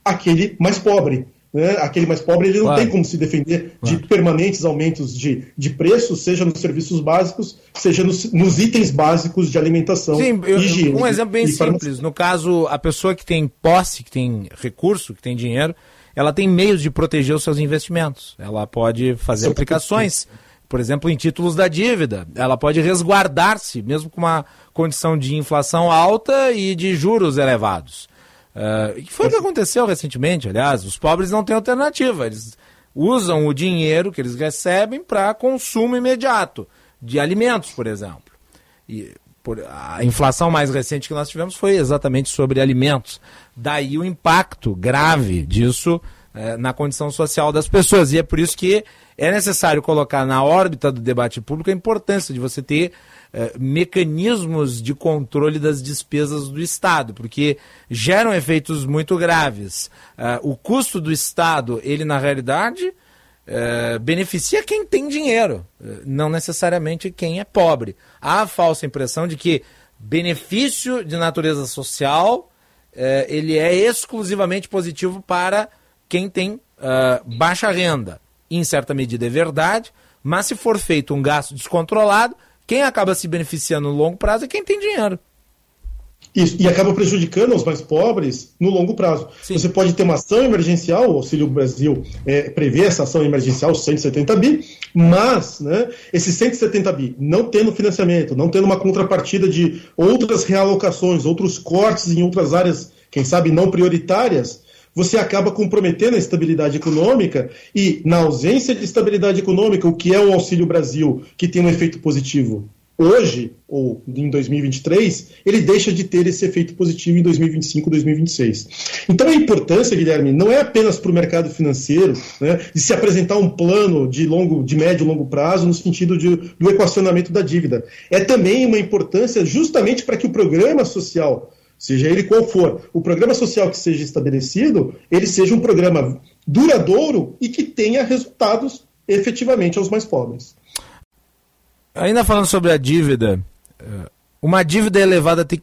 aquele mais pobre. Né? Aquele mais pobre ele não claro. tem como se defender claro. de permanentes aumentos de, de preços, seja nos serviços básicos, seja nos, nos itens básicos de alimentação. Sim, eu, higiene, um exemplo bem simples. No caso, a pessoa que tem posse, que tem recurso, que tem dinheiro, ela tem meios de proteger os seus investimentos. Ela pode fazer aplicações, por exemplo, em títulos da dívida. Ela pode resguardar-se, mesmo com uma condição de inflação alta e de juros elevados. Uh, que foi o que aconteceu recentemente, aliás. Os pobres não têm alternativa. Eles usam o dinheiro que eles recebem para consumo imediato, de alimentos, por exemplo. E por, a inflação mais recente que nós tivemos foi exatamente sobre alimentos. Daí o impacto grave disso eh, na condição social das pessoas. E é por isso que é necessário colocar na órbita do debate público a importância de você ter eh, mecanismos de controle das despesas do Estado, porque geram efeitos muito graves. Uh, o custo do Estado, ele na realidade uh, beneficia quem tem dinheiro, não necessariamente quem é pobre. Há a falsa impressão de que benefício de natureza social ele é exclusivamente positivo para quem tem baixa renda. Em certa medida é verdade, mas se for feito um gasto descontrolado, quem acaba se beneficiando no longo prazo é quem tem dinheiro. Isso, e acaba prejudicando os mais pobres no longo prazo. Sim. Você pode ter uma ação emergencial, o Auxílio Brasil é, prevê essa ação emergencial, 170 bi, mas né, esses 170 bi, não tendo financiamento, não tendo uma contrapartida de outras realocações, outros cortes em outras áreas, quem sabe não prioritárias, você acaba comprometendo a estabilidade econômica e, na ausência de estabilidade econômica, o que é o Auxílio Brasil, que tem um efeito positivo hoje, ou em 2023, ele deixa de ter esse efeito positivo em 2025, 2026. Então a importância, Guilherme, não é apenas para o mercado financeiro, né, de se apresentar um plano de longo, de médio e longo prazo no sentido de, do equacionamento da dívida. É também uma importância justamente para que o programa social seja ele qual for, o programa social que seja estabelecido, ele seja um programa duradouro e que tenha resultados efetivamente aos mais pobres. Ainda falando sobre a dívida, eh, uma dívida elevada tem,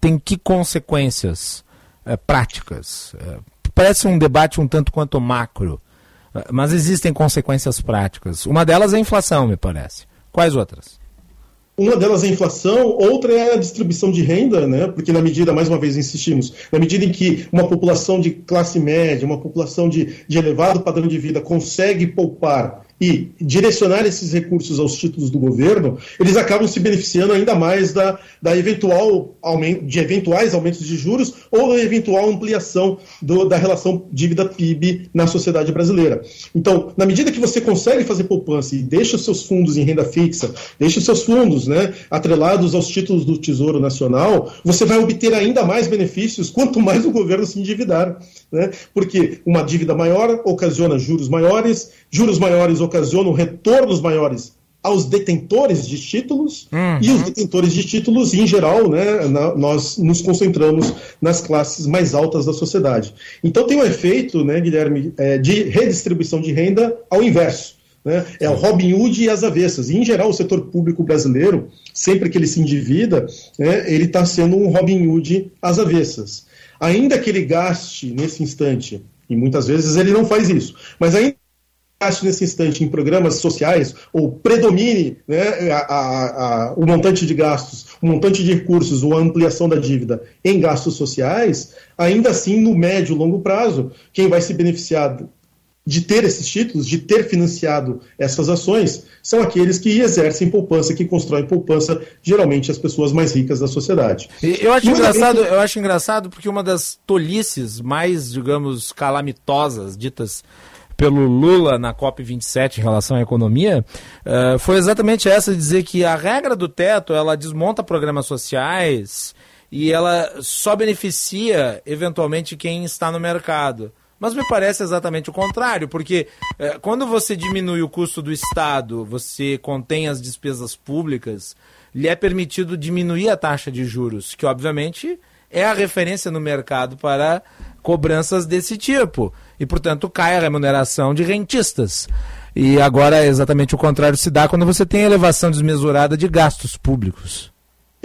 tem que consequências é, práticas? É, parece um debate um tanto quanto macro, mas existem consequências práticas. Uma delas é a inflação, me parece. Quais outras? Uma delas é a inflação, outra é a distribuição de renda, né? porque na medida, mais uma vez insistimos, na medida em que uma população de classe média, uma população de, de elevado padrão de vida consegue poupar e direcionar esses recursos aos títulos do governo, eles acabam se beneficiando ainda mais da, da eventual aumento, de eventuais aumentos de juros ou da eventual ampliação do, da relação dívida-PIB na sociedade brasileira. Então, na medida que você consegue fazer poupança e deixa os seus fundos em renda fixa, deixa os seus fundos né, atrelados aos títulos do Tesouro Nacional, você vai obter ainda mais benefícios quanto mais o governo se endividar. Né? Porque uma dívida maior ocasiona juros maiores, juros maiores ocasionam retornos maiores aos detentores de títulos uhum. e os detentores de títulos, em geral, né, na, nós nos concentramos nas classes mais altas da sociedade. Então tem um efeito, né, Guilherme, é, de redistribuição de renda ao inverso. Né? É o Robin Hood e as avessas. E, em geral, o setor público brasileiro, sempre que ele se endivida, né, ele está sendo um Robin Hood às avessas. Ainda que ele gaste nesse instante, e muitas vezes ele não faz isso, mas ainda gaste nesse instante em programas sociais ou predomine né, a, a, a, o montante de gastos, o montante de recursos ou a ampliação da dívida em gastos sociais, ainda assim, no médio e longo prazo, quem vai se beneficiar de ter esses títulos, de ter financiado essas ações, são aqueles que exercem poupança, que constroem poupança, geralmente as pessoas mais ricas da sociedade. Eu acho, engraçado, eu acho engraçado porque uma das tolices mais, digamos, calamitosas ditas pelo Lula na COP27 em relação à economia, uh, foi exatamente essa dizer que a regra do teto ela desmonta programas sociais e ela só beneficia eventualmente quem está no mercado. Mas me parece exatamente o contrário, porque eh, quando você diminui o custo do Estado, você contém as despesas públicas, lhe é permitido diminuir a taxa de juros, que obviamente é a referência no mercado para cobranças desse tipo. E, portanto, cai a remuneração de rentistas. E agora exatamente o contrário se dá quando você tem elevação desmesurada de gastos públicos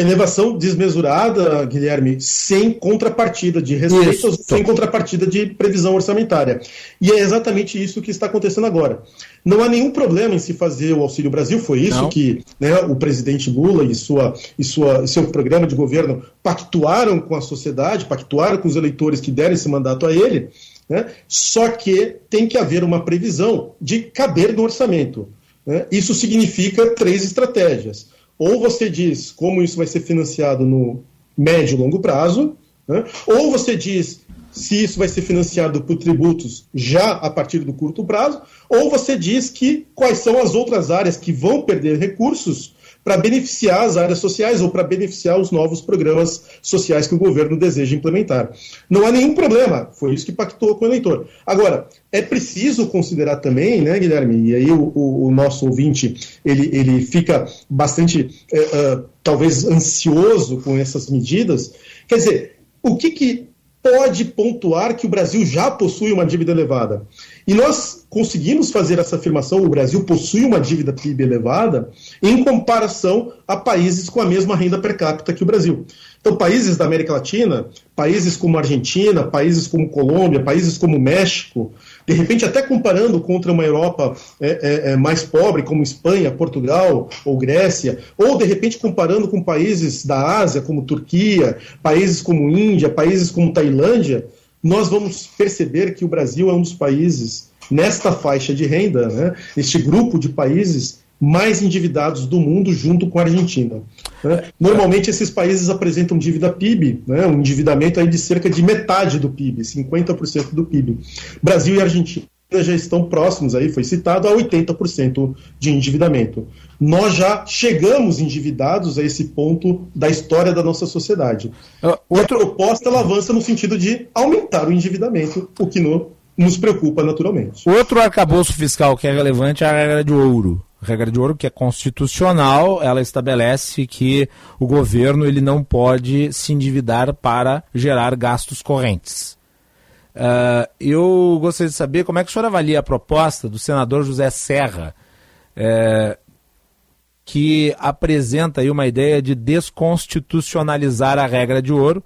elevação desmesurada, Guilherme, sem contrapartida de receitas, sem contrapartida de previsão orçamentária. E é exatamente isso que está acontecendo agora. Não há nenhum problema em se fazer o Auxílio Brasil, foi isso Não. que né, o presidente Lula e, sua, e sua, seu programa de governo pactuaram com a sociedade, pactuaram com os eleitores que deram esse mandato a ele, né? só que tem que haver uma previsão de caber no orçamento. Né? Isso significa três estratégias ou você diz como isso vai ser financiado no médio e longo prazo, né? ou você diz se isso vai ser financiado por tributos já a partir do curto prazo, ou você diz que quais são as outras áreas que vão perder recursos para beneficiar as áreas sociais ou para beneficiar os novos programas sociais que o governo deseja implementar. Não há nenhum problema, foi isso que pactou com o eleitor. Agora, é preciso considerar também, né, Guilherme, e aí o, o, o nosso ouvinte ele, ele fica bastante, é, talvez, ansioso com essas medidas. Quer dizer, o que, que pode pontuar que o Brasil já possui uma dívida elevada? E nós conseguimos fazer essa afirmação: o Brasil possui uma dívida PIB elevada em comparação a países com a mesma renda per capita que o Brasil. Então, países da América Latina, países como Argentina, países como Colômbia, países como México, de repente até comparando contra uma Europa é, é, é, mais pobre, como Espanha, Portugal ou Grécia, ou de repente comparando com países da Ásia, como Turquia, países como Índia, países como Tailândia, nós vamos perceber que o Brasil é um dos países nesta faixa de renda, né, este grupo de países mais endividados do mundo, junto com a Argentina. Né? Normalmente, esses países apresentam dívida PIB, né, um endividamento aí de cerca de metade do PIB, 50% do PIB. Brasil e Argentina já estão próximos, aí foi citado, a 80% de endividamento. Nós já chegamos endividados a esse ponto da história da nossa sociedade. Uh, outra proposta ela avança no sentido de aumentar o endividamento, o que no, nos preocupa naturalmente. Outro arcabouço fiscal que é relevante é a regra de ouro. A regra de ouro que é constitucional, ela estabelece que o governo ele não pode se endividar para gerar gastos correntes. Uh, eu gostaria de saber como é que o senhor avalia a proposta do senador José Serra, é, que apresenta aí uma ideia de desconstitucionalizar a regra de ouro.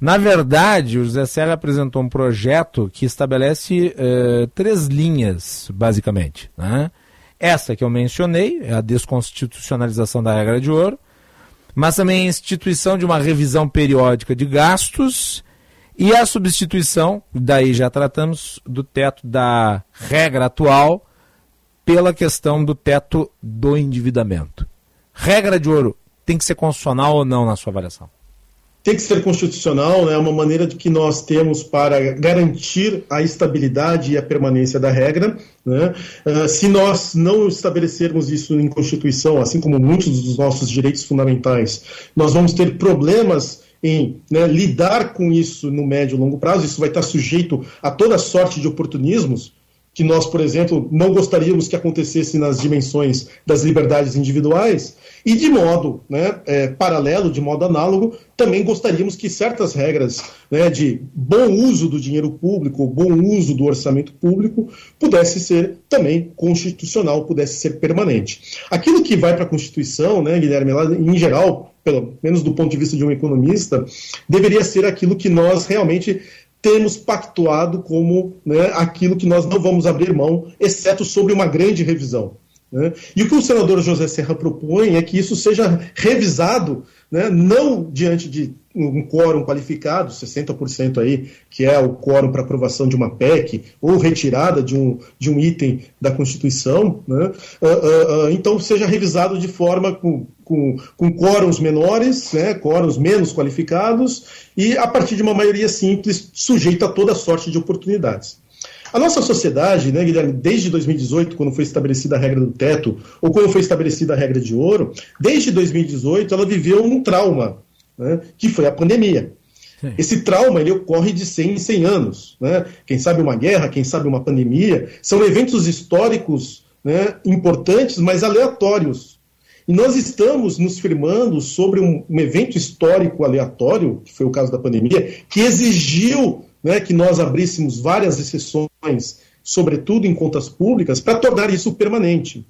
Na verdade, o José Serra apresentou um projeto que estabelece é, três linhas, basicamente. Né? Essa que eu mencionei, é a desconstitucionalização da regra de ouro, mas também a instituição de uma revisão periódica de gastos e a substituição, daí já tratamos do teto da regra atual pela questão do teto do endividamento. Regra de ouro tem que ser constitucional ou não na sua avaliação? Tem que ser constitucional, né? é uma maneira de que nós temos para garantir a estabilidade e a permanência da regra. Né? Uh, se nós não estabelecermos isso em Constituição, assim como muitos dos nossos direitos fundamentais, nós vamos ter problemas em né, lidar com isso no médio e longo prazo, isso vai estar sujeito a toda sorte de oportunismos que nós, por exemplo, não gostaríamos que acontecesse nas dimensões das liberdades individuais, e de modo né, é, paralelo, de modo análogo, também gostaríamos que certas regras né, de bom uso do dinheiro público, bom uso do orçamento público, pudesse ser também constitucional, pudesse ser permanente. Aquilo que vai para a Constituição, né, Guilherme, em geral, pelo menos do ponto de vista de um economista, deveria ser aquilo que nós realmente temos pactuado como né, aquilo que nós não vamos abrir mão, exceto sobre uma grande revisão. Né? E o que o senador José Serra propõe é que isso seja revisado, né, não diante de um quórum qualificado, 60% aí, que é o quórum para aprovação de uma PEC, ou retirada de um, de um item da Constituição, né, uh, uh, uh, então seja revisado de forma com, com, com quórums menores, né, quórums menos qualificados, e a partir de uma maioria simples, sujeita a toda sorte de oportunidades. A nossa sociedade, né, Guilherme, desde 2018, quando foi estabelecida a regra do teto, ou quando foi estabelecida a regra de ouro, desde 2018 ela viveu um trauma, né, que foi a pandemia. Sim. Esse trauma ele ocorre de 100 em 100 anos. Né? Quem sabe uma guerra, quem sabe uma pandemia, são eventos históricos né, importantes, mas aleatórios. E nós estamos nos firmando sobre um, um evento histórico aleatório, que foi o caso da pandemia, que exigiu né, que nós abríssemos várias exceções, sobretudo em contas públicas, para tornar isso permanente.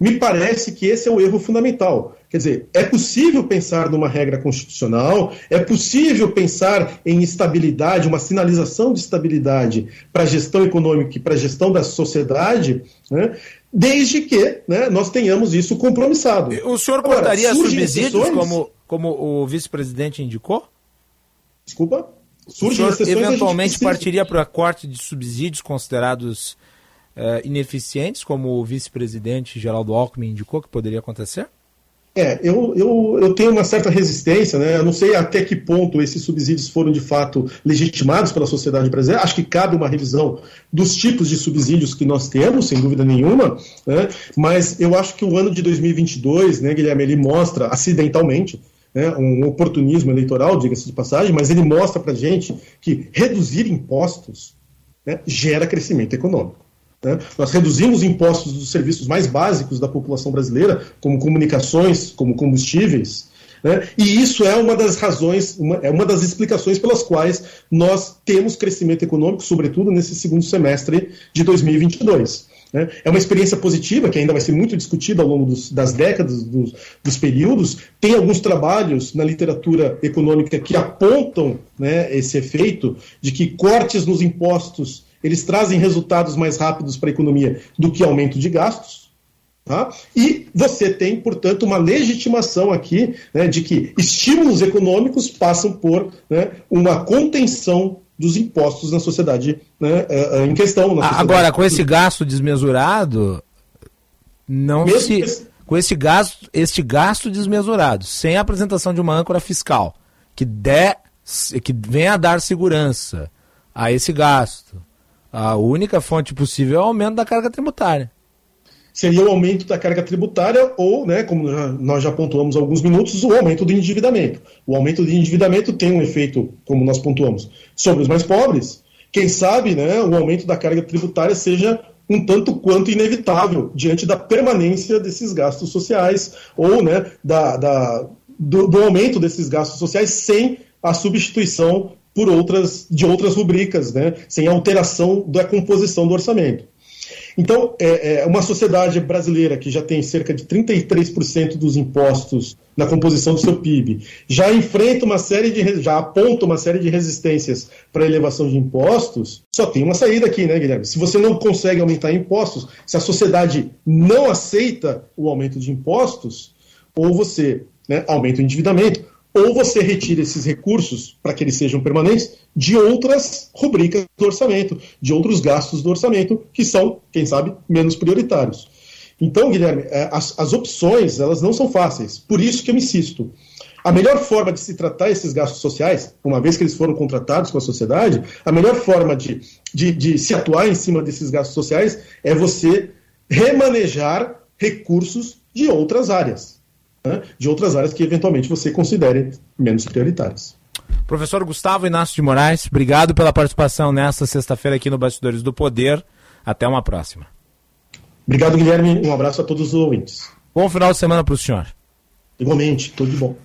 Me parece que esse é o erro fundamental. Quer dizer, é possível pensar numa regra constitucional, é possível pensar em estabilidade, uma sinalização de estabilidade para a gestão econômica e para a gestão da sociedade, né, desde que né, nós tenhamos isso compromissado. O senhor cortaria subsídios, como, como o vice-presidente indicou? Desculpa? surgem o senhor eventualmente partiria para corte de subsídios considerados uh, ineficientes, como o vice-presidente Geraldo Alckmin indicou que poderia acontecer? É, eu, eu, eu tenho uma certa resistência, né? Eu não sei até que ponto esses subsídios foram de fato legitimados pela sociedade brasileira. Acho que cabe uma revisão dos tipos de subsídios que nós temos, sem dúvida nenhuma, né? Mas eu acho que o ano de 2022, né, Guilherme, ele mostra acidentalmente né, um oportunismo eleitoral, diga-se de passagem, mas ele mostra para gente que reduzir impostos né, gera crescimento econômico. Né? Nós reduzimos impostos dos serviços mais básicos da população brasileira, como comunicações, como combustíveis, né? e isso é uma das razões, uma, é uma das explicações pelas quais nós temos crescimento econômico, sobretudo nesse segundo semestre de 2022. Né? É uma experiência positiva, que ainda vai ser muito discutida ao longo dos, das décadas, dos, dos, períodos. Tem alguns trabalhos na literatura econômica que apontam né, esse efeito de que cortes nos impostos eles trazem resultados mais rápidos para a economia do que aumento de gastos. Tá? E você tem, portanto, uma legitimação aqui né, de que estímulos econômicos passam por né, uma contenção dos impostos na sociedade né, é, é, em questão. Sociedade. Agora, com esse gasto desmesurado, não Mesmo se. Com esse gasto, este gasto desmesurado, sem a apresentação de uma âncora fiscal, que, der, que venha a dar segurança a esse gasto, a única fonte possível é o aumento da carga tributária seria o aumento da carga tributária ou, né, como nós já pontuamos há alguns minutos, o aumento do endividamento. O aumento do endividamento tem um efeito, como nós pontuamos, sobre os mais pobres. Quem sabe né, o aumento da carga tributária seja um tanto quanto inevitável diante da permanência desses gastos sociais ou né, da, da do, do aumento desses gastos sociais sem a substituição por outras de outras rubricas, né, sem alteração da composição do orçamento. Então, é, é, uma sociedade brasileira que já tem cerca de 33% dos impostos na composição do seu PIB, já enfrenta uma série de. já aponta uma série de resistências para a elevação de impostos, só tem uma saída aqui, né, Guilherme? Se você não consegue aumentar impostos, se a sociedade não aceita o aumento de impostos, ou você né, aumenta o endividamento, ou você retira esses recursos para que eles sejam permanentes de outras rubricas do orçamento, de outros gastos do orçamento que são, quem sabe, menos prioritários. Então, Guilherme, é, as, as opções elas não são fáceis. Por isso que eu insisto. A melhor forma de se tratar esses gastos sociais, uma vez que eles foram contratados com a sociedade, a melhor forma de, de, de se atuar em cima desses gastos sociais é você remanejar recursos de outras áreas né, de outras áreas que eventualmente você considere menos prioritárias. Professor Gustavo Inácio de Moraes, obrigado pela participação nesta sexta-feira aqui no Bastidores do Poder. Até uma próxima. Obrigado, Guilherme. Um abraço a todos os ouvintes. Bom final de semana para o senhor. Igualmente, tudo de bom.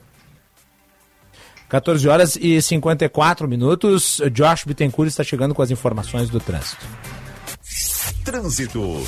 14 horas e 54 minutos. Josh Bittencourt está chegando com as informações do trânsito. Trânsito.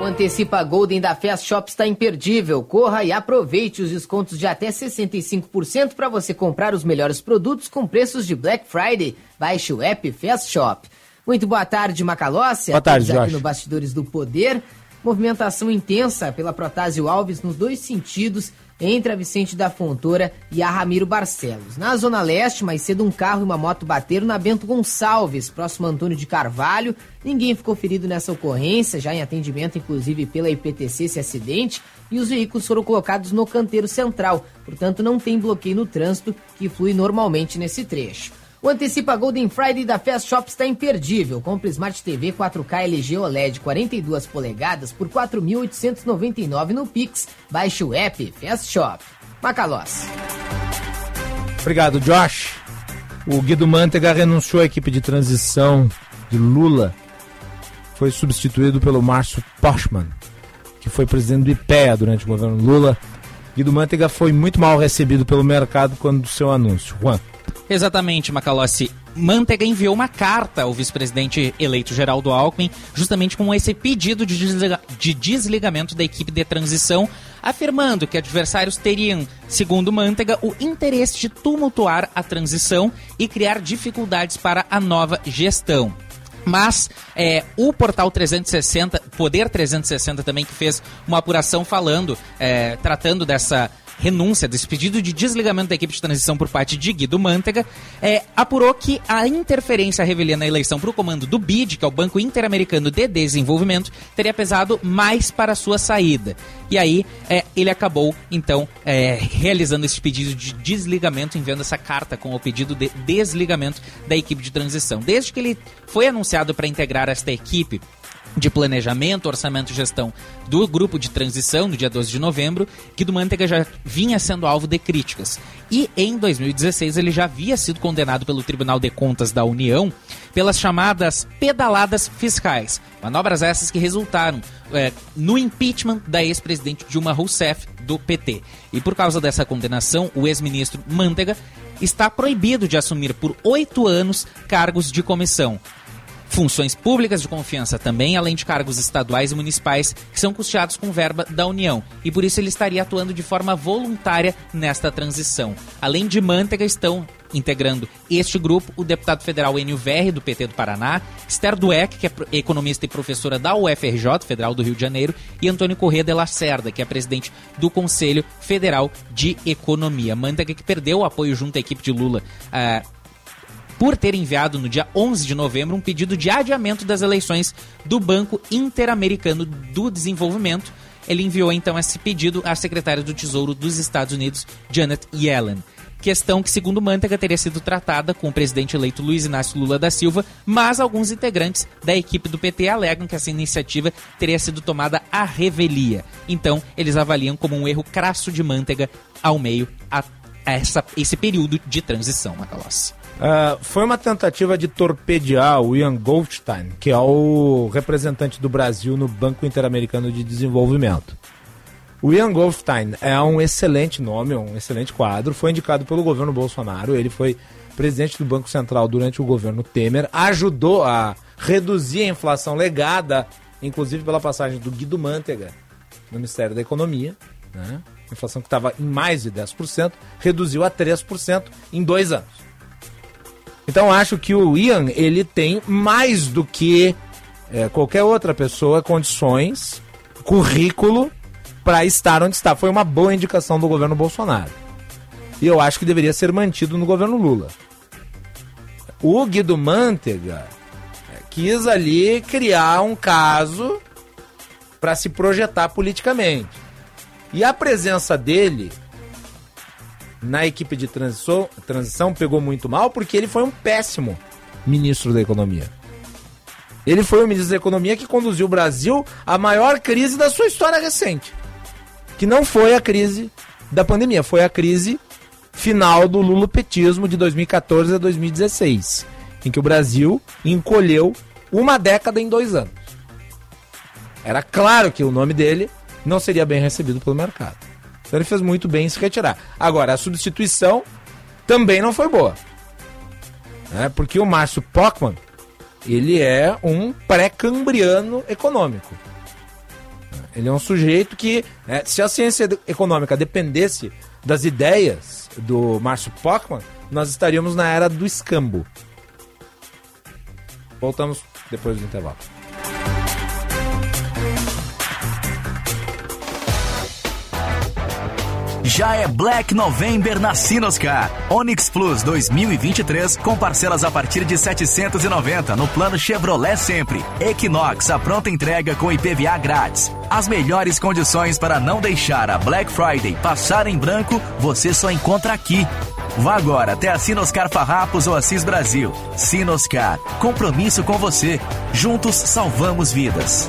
O Antecipa Golden da Fast Shop está imperdível. Corra e aproveite os descontos de até 65% para você comprar os melhores produtos com preços de Black Friday. Baixe o app Fast Shop. Muito boa tarde, Macalossi. Boa tarde, aqui Josh. no Bastidores do Poder. Movimentação intensa pela Protásio Alves nos dois sentidos entre a Vicente da Fontoura e a Ramiro Barcelos. Na Zona Leste, mais cedo um carro e uma moto bateram na Bento Gonçalves, próximo a Antônio de Carvalho. Ninguém ficou ferido nessa ocorrência, já em atendimento inclusive pela IPTC esse acidente, e os veículos foram colocados no canteiro central, portanto não tem bloqueio no trânsito que flui normalmente nesse trecho. O Antecipa Golden Friday da Fast Shop está imperdível. Compre Smart TV 4K LG OLED 42 polegadas por 4.899 no Pix. Baixe o app Fast Shop. Macalós. Obrigado, Josh. O Guido Mantega renunciou à equipe de transição de Lula. Foi substituído pelo Márcio Postman, que foi presidente do IPEA durante o governo Lula. Guido Mantega foi muito mal recebido pelo mercado quando do seu anúncio. Juan. Exatamente, Macalossi. Mantega enviou uma carta ao vice-presidente eleito Geraldo Alckmin, justamente com esse pedido de, desliga- de desligamento da equipe de transição, afirmando que adversários teriam, segundo Mantega, o interesse de tumultuar a transição e criar dificuldades para a nova gestão. Mas é, o portal 360, Poder 360 também, que fez uma apuração falando, é, tratando dessa renúncia, desse pedido de desligamento da equipe de transição por parte de Guido Mantega, é, apurou que a interferência revelia na eleição para o comando do BID, que é o Banco Interamericano de Desenvolvimento, teria pesado mais para sua saída. E aí é, ele acabou, então, é, realizando esse pedido de desligamento, enviando essa carta com o pedido de desligamento da equipe de transição. Desde que ele foi anunciado para integrar esta equipe, de planejamento, orçamento e gestão do grupo de transição no dia 12 de novembro, Guido Mantega já vinha sendo alvo de críticas. E em 2016 ele já havia sido condenado pelo Tribunal de Contas da União pelas chamadas pedaladas fiscais. Manobras essas que resultaram é, no impeachment da ex-presidente Dilma Rousseff do PT. E por causa dessa condenação, o ex-ministro Mantega está proibido de assumir por oito anos cargos de comissão funções públicas de confiança também, além de cargos estaduais e municipais que são custeados com verba da União. E por isso ele estaria atuando de forma voluntária nesta transição. Além de Mantega, estão integrando este grupo o deputado federal Enio Verri, do PT do Paraná, Esther Dueck, que é economista e professora da UFRJ, Federal do Rio de Janeiro, e Antônio Corrêa de Lacerda, que é presidente do Conselho Federal de Economia. Mantega que perdeu o apoio junto à equipe de Lula ah, por ter enviado no dia 11 de novembro um pedido de adiamento das eleições do Banco Interamericano do Desenvolvimento. Ele enviou então esse pedido à secretária do Tesouro dos Estados Unidos, Janet Yellen. Questão que, segundo Mantega, teria sido tratada com o presidente eleito Luiz Inácio Lula da Silva, mas alguns integrantes da equipe do PT alegam que essa iniciativa teria sido tomada à revelia. Então, eles avaliam como um erro crasso de Mantega ao meio a essa, esse período de transição, Macalossi. Ah, foi uma tentativa de torpedear o Ian Goldstein, que é o representante do Brasil no Banco Interamericano de Desenvolvimento. O Ian Goldstein é um excelente nome, um excelente quadro, foi indicado pelo governo Bolsonaro, ele foi presidente do Banco Central durante o governo Temer, ajudou a reduzir a inflação legada, inclusive pela passagem do Guido Mantega no Ministério da Economia, né? inflação que estava em mais de 10%, reduziu a 3% em dois anos. Então acho que o Ian ele tem mais do que é, qualquer outra pessoa condições, currículo para estar onde está. Foi uma boa indicação do governo Bolsonaro. E eu acho que deveria ser mantido no governo Lula. O Guido Mantega é, quis ali criar um caso para se projetar politicamente. E a presença dele na equipe de transição, pegou muito mal porque ele foi um péssimo ministro da economia. Ele foi o ministro da economia que conduziu o Brasil à maior crise da sua história recente. Que não foi a crise da pandemia, foi a crise final do lulopetismo de 2014 a 2016, em que o Brasil encolheu uma década em dois anos. Era claro que o nome dele não seria bem recebido pelo mercado. Então ele fez muito bem em se retirar. Agora, a substituição também não foi boa. Né? Porque o Márcio Pockman, ele é um pré-cambriano econômico. Ele é um sujeito que, né, se a ciência econômica dependesse das ideias do Márcio Pockman, nós estaríamos na era do escambo. Voltamos depois do intervalo. Já é Black November na Sinoscar. Onix Plus 2023 com parcelas a partir de 790 no plano Chevrolet Sempre. Equinox a pronta entrega com IPVA grátis. As melhores condições para não deixar a Black Friday passar em branco, você só encontra aqui. Vá agora até a Sinoscar Farrapos ou Assis Brasil. Sinoscar, compromisso com você. Juntos salvamos vidas.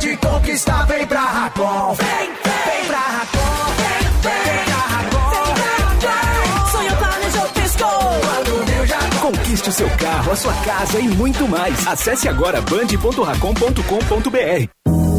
Pode conquistar, vem pra Racon. Vem, vem pra Racon, vem, vem pra Racon. Sonho planejou, piscou. Quando viu, já Conquiste o seu carro, a sua casa e muito mais. Acesse agora band.racom.com.br.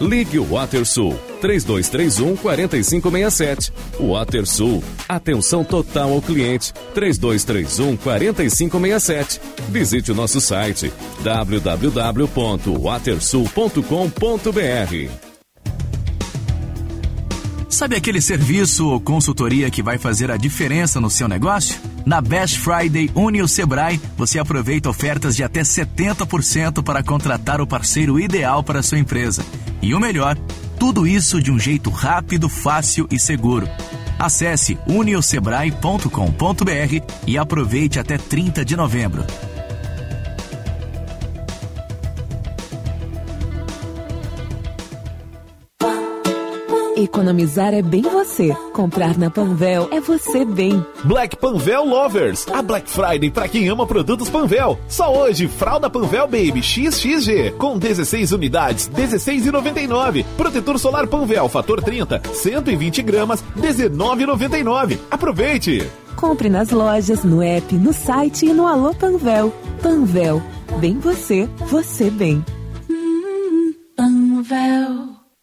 Ligue o WaterSul 3231 4567. WaterSul, atenção total ao cliente 3231 4567. Visite o nosso site www.watersul.com.br. Sabe aquele serviço ou consultoria que vai fazer a diferença no seu negócio? Na Best Friday Une o Sebrae, você aproveita ofertas de até 70% para contratar o parceiro ideal para a sua empresa. E o melhor, tudo isso de um jeito rápido, fácil e seguro. Acesse uniosebrae.com.br e aproveite até 30 de novembro. Economizar é bem você. Comprar na Panvel é você bem. Black Panvel Lovers. A Black Friday para quem ama produtos Panvel. Só hoje, fralda Panvel Baby XXG com 16 unidades, 16,99. Protetor solar Panvel fator 30, 120 gramas, 19,99. Aproveite. Compre nas lojas, no app, no site e no Alô Panvel. Panvel. Bem você, você bem. Panvel.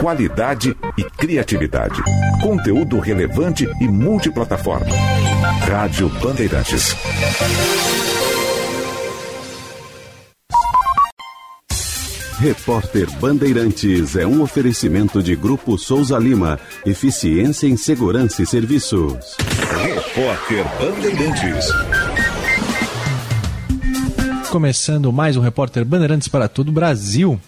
Qualidade e criatividade. Conteúdo relevante e multiplataforma. Rádio Bandeirantes. Repórter Bandeirantes é um oferecimento de Grupo Souza Lima. Eficiência em Segurança e Serviços. Repórter Bandeirantes. Começando mais um Repórter Bandeirantes para todo o Brasil.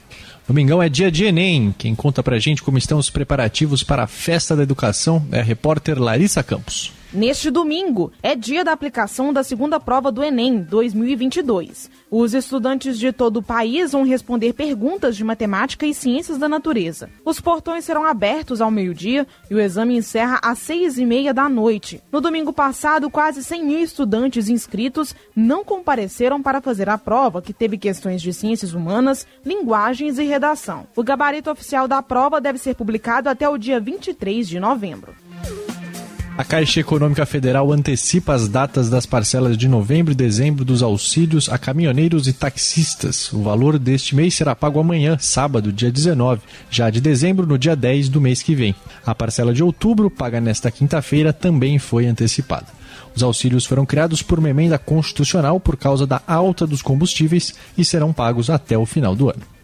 Domingão é dia de Enem. Quem conta pra gente como estão os preparativos para a festa da educação é a repórter Larissa Campos. Neste domingo é dia da aplicação da segunda prova do Enem 2022. Os estudantes de todo o país vão responder perguntas de matemática e ciências da natureza. Os portões serão abertos ao meio-dia e o exame encerra às seis e meia da noite. No domingo passado, quase 100 mil estudantes inscritos não compareceram para fazer a prova, que teve questões de ciências humanas, linguagens e redação. O gabarito oficial da prova deve ser publicado até o dia 23 de novembro. A Caixa Econômica Federal antecipa as datas das parcelas de novembro e dezembro dos auxílios a caminhoneiros e taxistas. O valor deste mês será pago amanhã, sábado, dia 19, já de dezembro, no dia 10 do mês que vem. A parcela de outubro, paga nesta quinta-feira, também foi antecipada. Os auxílios foram criados por uma emenda constitucional por causa da alta dos combustíveis e serão pagos até o final do ano.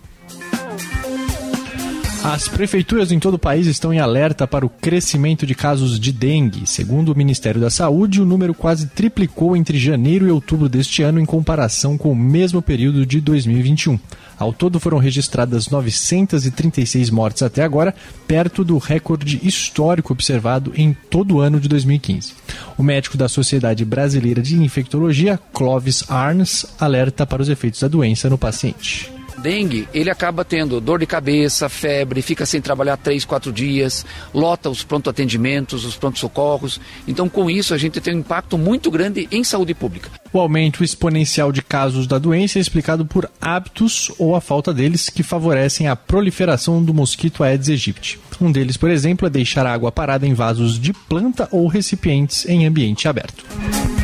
As prefeituras em todo o país estão em alerta para o crescimento de casos de dengue. Segundo o Ministério da Saúde, o número quase triplicou entre janeiro e outubro deste ano em comparação com o mesmo período de 2021. Ao todo foram registradas 936 mortes até agora, perto do recorde histórico observado em todo o ano de 2015. O médico da Sociedade Brasileira de Infectologia, Clovis Arns, alerta para os efeitos da doença no paciente dengue, ele acaba tendo dor de cabeça, febre, fica sem trabalhar três, quatro dias, lota os pronto-atendimentos, os pronto-socorros. Então, com isso, a gente tem um impacto muito grande em saúde pública. O aumento exponencial de casos da doença é explicado por hábitos ou a falta deles que favorecem a proliferação do mosquito Aedes aegypti. Um deles, por exemplo, é deixar a água parada em vasos de planta ou recipientes em ambiente aberto.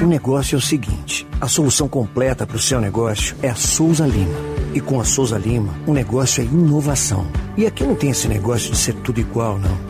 O negócio é o seguinte: a solução completa para o seu negócio é a Souza Lima. E com a Souza Lima, o negócio é inovação. E aqui não tem esse negócio de ser tudo igual, não.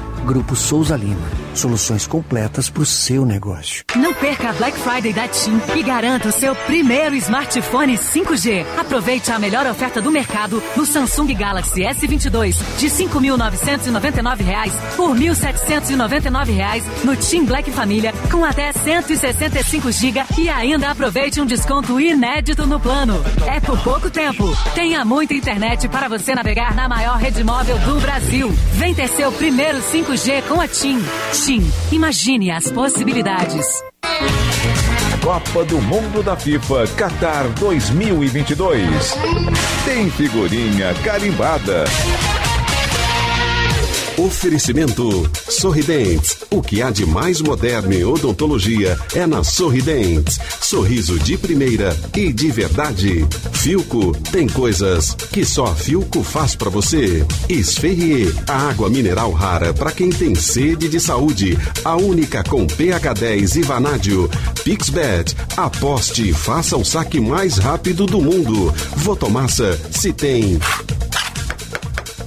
Grupo Souza Lima. Soluções completas para o seu negócio. Não perca a Black Friday da TIM e garanta o seu primeiro smartphone 5G. Aproveite a melhor oferta do mercado no Samsung Galaxy S22 de R$ 5.999 por R$ 1.799 no TIM Black Família com até 165 GB e ainda aproveite um desconto inédito no plano. É por pouco tempo. Tenha muita internet para você navegar na maior rede móvel do Brasil. Vem ter seu primeiro 5G com a TIM. TIM, imagine as possibilidades. Copa do Mundo da FIFA Qatar 2022. Tem figurinha carimbada. Oferecimento Sorridentes. O que há de mais moderno em odontologia é na Sorridentes. Sorriso de primeira e de verdade. Filco tem coisas que só Filco faz para você. Esferrier, a água mineral rara para quem tem sede de saúde. A única com pH 10 e vanádio. Pixbet, aposte e faça o saque mais rápido do mundo. Votomassa, se tem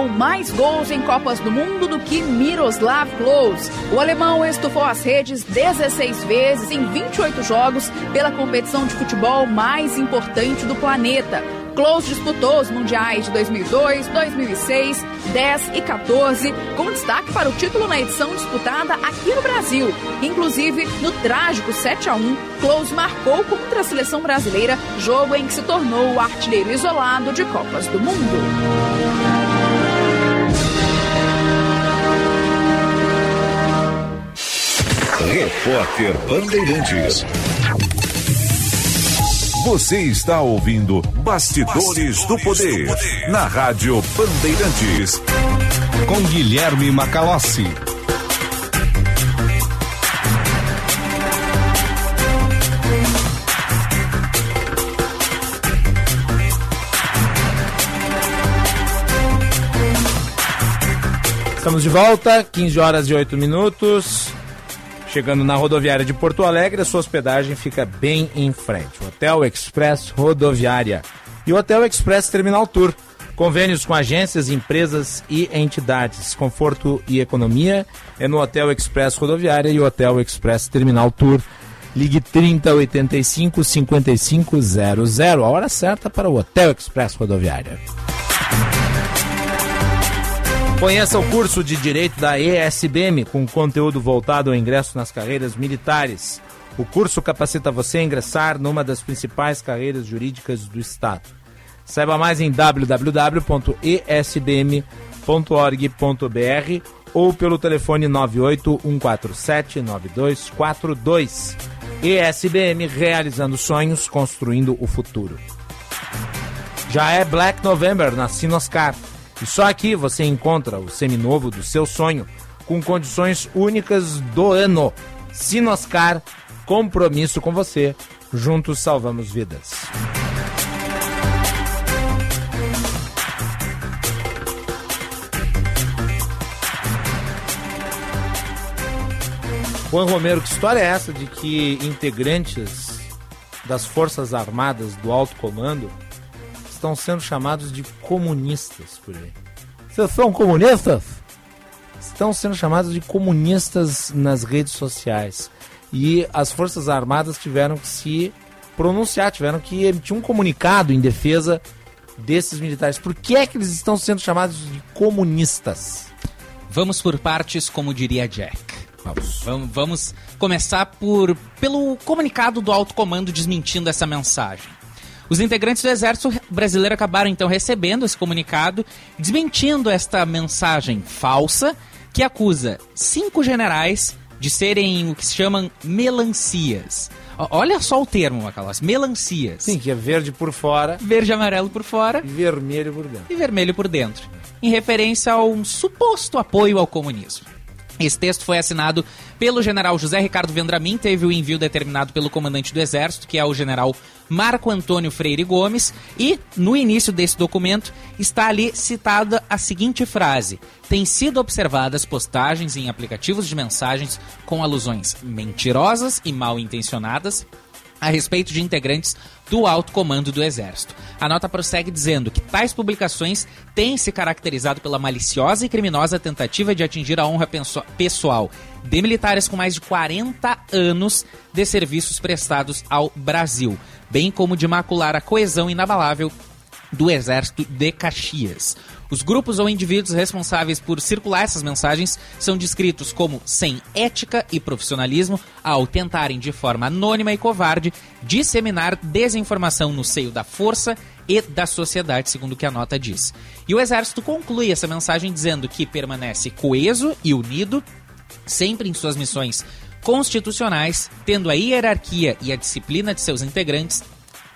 marcou mais gols em Copas do Mundo do que Miroslav Klose. O alemão estufou as redes 16 vezes em 28 jogos pela competição de futebol mais importante do planeta. Klose disputou os mundiais de 2002, 2006, 10 e 14, com destaque para o título na edição disputada aqui no Brasil. Inclusive, no trágico 7 a 1, Klose marcou contra a seleção brasileira, jogo em que se tornou o artilheiro isolado de Copas do Mundo. Repórter Bandeirantes. Você está ouvindo Bastidores, Bastidores do, poder, do Poder na Rádio Bandeirantes. Com Guilherme Macalossi. Estamos de volta, 15 horas e 8 minutos. Chegando na rodoviária de Porto Alegre, a sua hospedagem fica bem em frente. Hotel Express Rodoviária e Hotel Express Terminal Tour. Convênios com agências, empresas e entidades. Conforto e economia é no Hotel Express Rodoviária e Hotel Express Terminal Tour. Ligue 3085 5500. A hora certa para o Hotel Express Rodoviária. Conheça o curso de Direito da ESBM com conteúdo voltado ao ingresso nas carreiras militares. O curso capacita você a ingressar numa das principais carreiras jurídicas do Estado. Saiba mais em www.esbm.org.br ou pelo telefone 981479242. ESBM realizando sonhos, construindo o futuro. Já é Black November na Sinoscar. E só aqui você encontra o seminovo do seu sonho com condições únicas do ano. Sinoscar, compromisso com você. Juntos salvamos vidas. Juan Romero, que história é essa de que integrantes das Forças Armadas do Alto Comando estão sendo chamados de comunistas por aí? Vocês são comunistas? Estão sendo chamados de comunistas nas redes sociais. E as Forças Armadas tiveram que se pronunciar, tiveram que emitir um comunicado em defesa desses militares. Por que é que eles estão sendo chamados de comunistas? Vamos por partes, como diria Jack. Vamos. Vamos, vamos começar por pelo comunicado do alto comando desmentindo essa mensagem. Os integrantes do Exército Brasileiro acabaram então recebendo esse comunicado, desmentindo esta mensagem falsa que acusa cinco generais de serem o que se chamam melancias. Olha só o termo, Macalós, melancias. Sim, que é verde por fora. Verde e amarelo por fora. E vermelho por dentro. E vermelho por dentro. Em referência a um suposto apoio ao comunismo. Esse texto foi assinado pelo general José Ricardo Vendramin, teve o envio determinado pelo comandante do Exército, que é o general Marco Antônio Freire Gomes, e no início desse documento está ali citada a seguinte frase: Tem sido observadas postagens em aplicativos de mensagens com alusões mentirosas e mal intencionadas a respeito de integrantes do alto comando do Exército. A nota prossegue dizendo que tais publicações têm se caracterizado pela maliciosa e criminosa tentativa de atingir a honra pessoal de militares com mais de 40 anos de serviços prestados ao Brasil, bem como de macular a coesão inabalável do Exército de Caxias. Os grupos ou indivíduos responsáveis por circular essas mensagens são descritos como sem ética e profissionalismo ao tentarem de forma anônima e covarde disseminar desinformação no seio da força e da sociedade, segundo o que a nota diz. E o Exército conclui essa mensagem dizendo que permanece coeso e unido sempre em suas missões constitucionais, tendo a hierarquia e a disciplina de seus integrantes,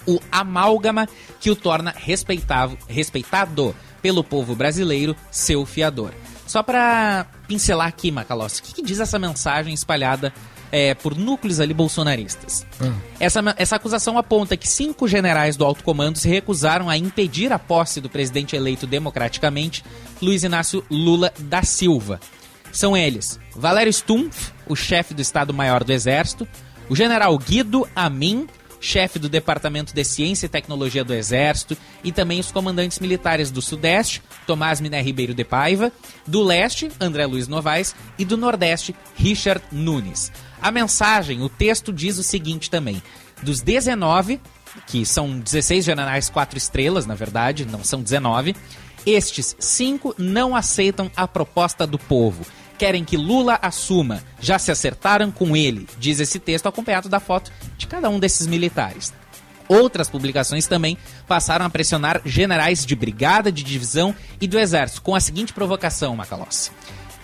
o amálgama que o torna respeitável, respeitado pelo povo brasileiro, seu fiador. Só para pincelar aqui, Macalossi, o que, que diz essa mensagem espalhada é, por núcleos ali bolsonaristas? Essa, essa acusação aponta que cinco generais do alto comando se recusaram a impedir a posse do presidente eleito democraticamente, Luiz Inácio Lula da Silva. São eles Valério Stumpf, o chefe do Estado-Maior do Exército, o general Guido Amin, chefe do Departamento de Ciência e Tecnologia do Exército, e também os comandantes militares do Sudeste, Tomás Miné Ribeiro de Paiva, do Leste, André Luiz Novaes, e do Nordeste, Richard Nunes. A mensagem, o texto diz o seguinte também: dos 19, que são 16 generais quatro estrelas, na verdade, não são 19, estes cinco não aceitam a proposta do povo. Querem que Lula assuma. Já se acertaram com ele, diz esse texto acompanhado da foto de cada um desses militares. Outras publicações também passaram a pressionar generais de brigada, de divisão e do exército, com a seguinte provocação, Macalossi.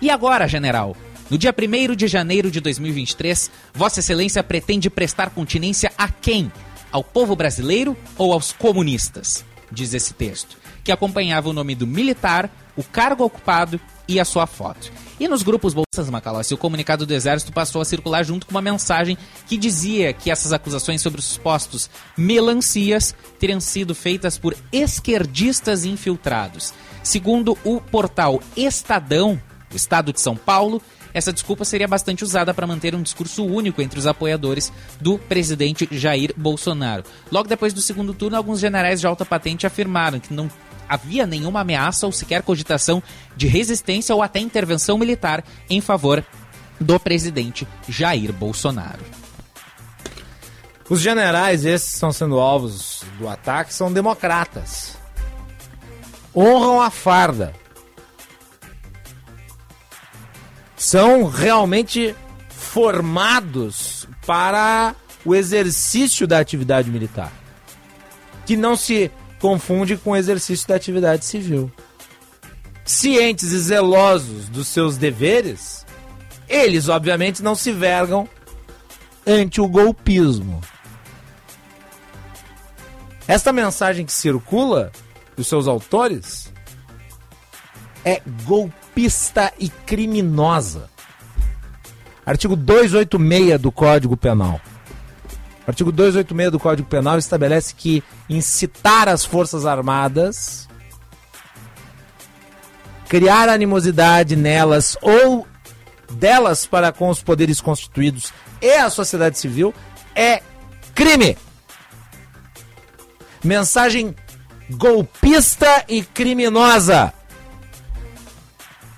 E agora, general? No dia 1 de janeiro de 2023, Vossa Excelência pretende prestar continência a quem? Ao povo brasileiro ou aos comunistas? Diz esse texto, que acompanhava o nome do militar, o cargo ocupado e a sua foto. E nos grupos Bolsas Macalossi, o comunicado do Exército passou a circular junto com uma mensagem que dizia que essas acusações sobre os supostos melancias teriam sido feitas por esquerdistas infiltrados. Segundo o portal Estadão, o Estado de São Paulo, essa desculpa seria bastante usada para manter um discurso único entre os apoiadores do presidente Jair Bolsonaro. Logo depois do segundo turno, alguns generais de alta patente afirmaram que não havia nenhuma ameaça ou sequer cogitação de resistência ou até intervenção militar em favor do presidente Jair Bolsonaro. Os generais, esses que estão sendo alvos do ataque, são democratas. Honram a farda. São realmente formados para o exercício da atividade militar, que não se confunde com o exercício da atividade civil. Cientes e zelosos dos seus deveres, eles obviamente não se vergam ante o golpismo. Esta mensagem que circula dos seus autores é golpista e criminosa. Artigo 286 do Código Penal. Artigo 286 do Código Penal estabelece que incitar as Forças Armadas, criar animosidade nelas ou delas para com os poderes constituídos e a sociedade civil é crime. Mensagem golpista e criminosa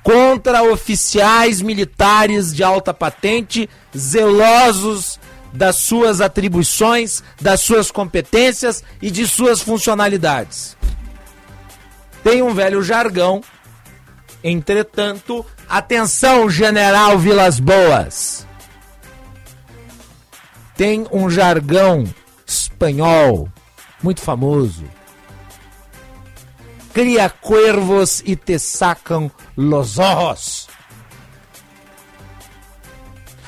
contra oficiais militares de alta patente zelosos das suas atribuições, das suas competências e de suas funcionalidades. Tem um velho jargão, entretanto, atenção, General Vilas Boas. Tem um jargão espanhol muito famoso. Cria cuervos e te sacam los ojos.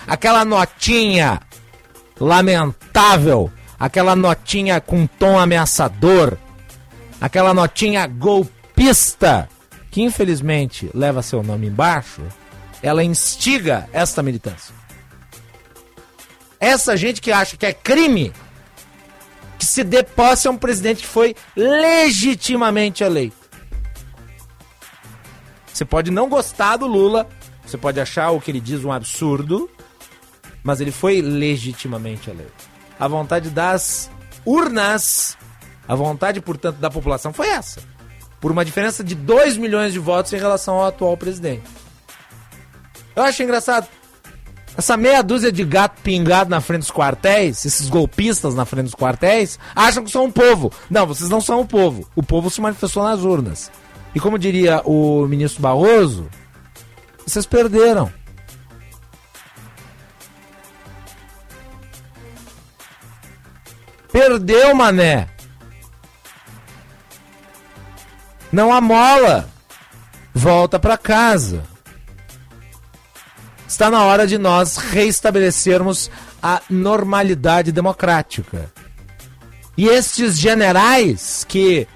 Aquela notinha lamentável, aquela notinha com tom ameaçador, aquela notinha golpista, que infelizmente leva seu nome embaixo, ela instiga esta militância. Essa gente que acha que é crime que se dê posse a um presidente que foi legitimamente eleito. Você pode não gostar do Lula, você pode achar o que ele diz um absurdo, mas ele foi legitimamente eleito. A vontade das urnas, a vontade, portanto, da população foi essa. Por uma diferença de 2 milhões de votos em relação ao atual presidente. Eu acho engraçado. Essa meia dúzia de gato pingado na frente dos quartéis, esses golpistas na frente dos quartéis, acham que são um povo. Não, vocês não são o povo. O povo se manifestou nas urnas. E como diria o ministro Barroso, vocês perderam. Perdeu, mané. Não amola. Volta para casa. Está na hora de nós reestabelecermos a normalidade democrática. E estes generais que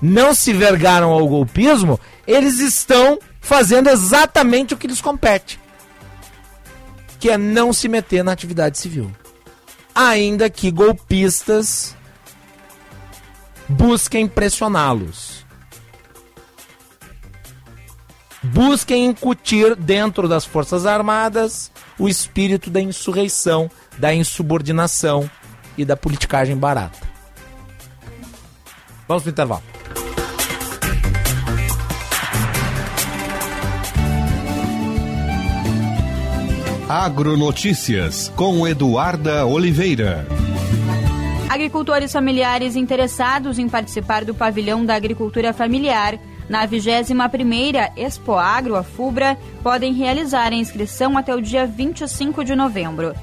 não se vergaram ao golpismo, eles estão fazendo exatamente o que lhes compete. Que é não se meter na atividade civil. Ainda que golpistas busquem pressioná-los. Busquem incutir dentro das Forças Armadas o espírito da insurreição, da insubordinação e da politicagem barata. Vamos para o intervalo. Agronotícias com Eduarda Oliveira. Agricultores familiares interessados em participar do pavilhão da agricultura familiar na 21ª Expo Agro, a FUBRA, podem realizar a inscrição até o dia 25 de novembro.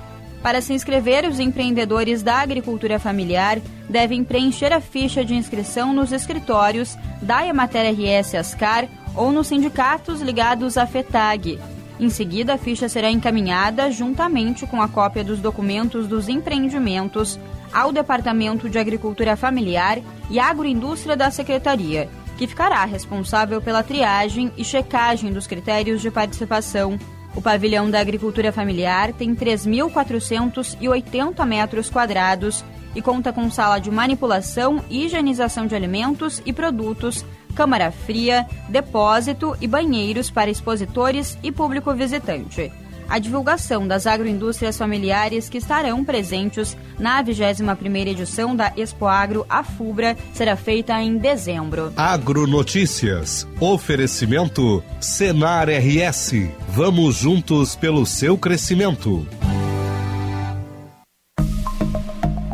Para se inscrever, os empreendedores da agricultura familiar devem preencher a ficha de inscrição nos escritórios da Emater RS Ascar ou nos sindicatos ligados à FETAG. Em seguida, a ficha será encaminhada, juntamente com a cópia dos documentos dos empreendimentos, ao Departamento de Agricultura Familiar e Agroindústria da Secretaria, que ficará responsável pela triagem e checagem dos critérios de participação. O pavilhão da agricultura familiar tem 3.480 metros quadrados e conta com sala de manipulação e higienização de alimentos e produtos, câmara fria, depósito e banheiros para expositores e público visitante. A divulgação das agroindústrias familiares que estarão presentes na 21ª edição da Expo Agro Afubra será feita em dezembro. Agronotícias. Oferecimento Senar RS. Vamos juntos pelo seu crescimento.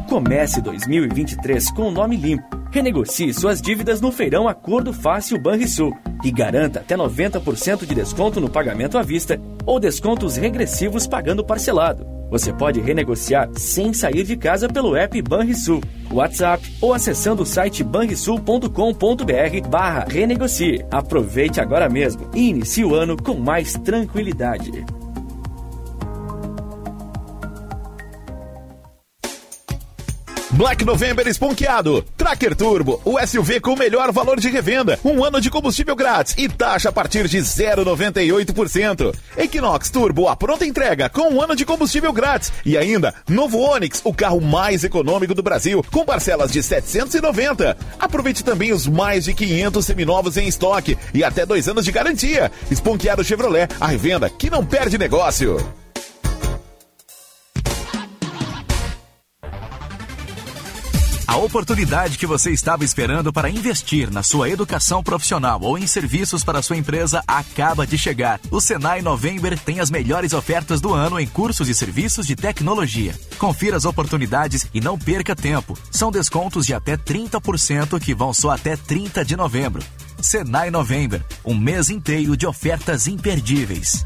Comece 2023 com o nome limpo Renegocie suas dívidas no feirão Acordo Fácil Banrisul e garanta até 90% de desconto no pagamento à vista ou descontos regressivos pagando parcelado. Você pode renegociar sem sair de casa pelo app Banrisul, WhatsApp ou acessando o site banrisul.com.br barra renegocie. Aproveite agora mesmo e inicie o ano com mais tranquilidade. Black November esponqueado. Tracker Turbo, o SUV com o melhor valor de revenda. Um ano de combustível grátis e taxa a partir de 0,98%. Equinox Turbo, a pronta entrega com um ano de combustível grátis. E ainda, novo Onix, o carro mais econômico do Brasil, com parcelas de 790. Aproveite também os mais de 500 seminovos em estoque e até dois anos de garantia. Esponqueado Chevrolet, a revenda que não perde negócio. Oportunidade que você estava esperando para investir na sua educação profissional ou em serviços para sua empresa acaba de chegar. O Senai November tem as melhores ofertas do ano em cursos e serviços de tecnologia. Confira as oportunidades e não perca tempo. São descontos de até 30% que vão só até 30 de novembro. Senai November, um mês inteiro de ofertas imperdíveis.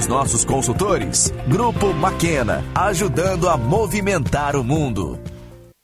nossos consultores. Grupo Maquena, ajudando a movimentar o mundo.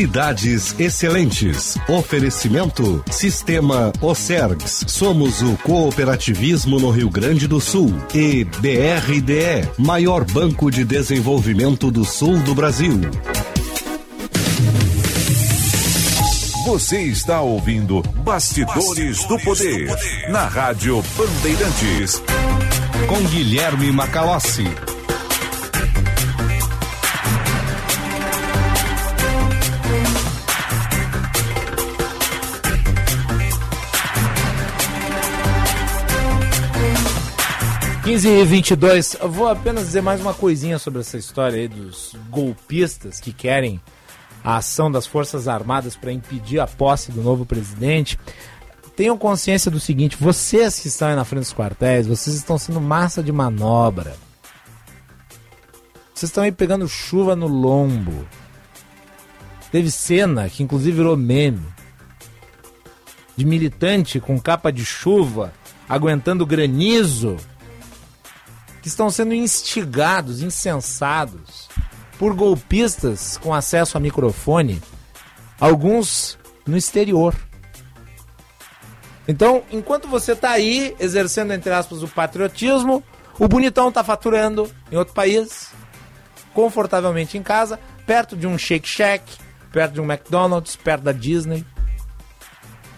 Cidades Excelentes. Oferecimento Sistema Ocergs. Somos o cooperativismo no Rio Grande do Sul. E BRDE, maior banco de desenvolvimento do sul do Brasil. Você está ouvindo Bastidores, do, Poder, na Rádio Bandeirantes. Com Guilherme Macalossi. Quinze e 22, eu vou apenas dizer mais uma coisinha sobre essa história aí dos golpistas que querem a ação das Forças Armadas para impedir a posse do novo presidente. Tenham consciência do seguinte: vocês que estão aí na frente dos quartéis, vocês estão sendo massa de manobra. Vocês estão aí pegando chuva no lombo. Teve cena que inclusive virou meme de militante com capa de chuva aguentando granizo que estão sendo instigados, insensados por golpistas com acesso a microfone, alguns no exterior. Então, enquanto você está aí exercendo, entre aspas, o patriotismo, o bonitão está faturando em outro país, confortavelmente em casa, perto de um Shake Shack, perto de um McDonald's, perto da Disney.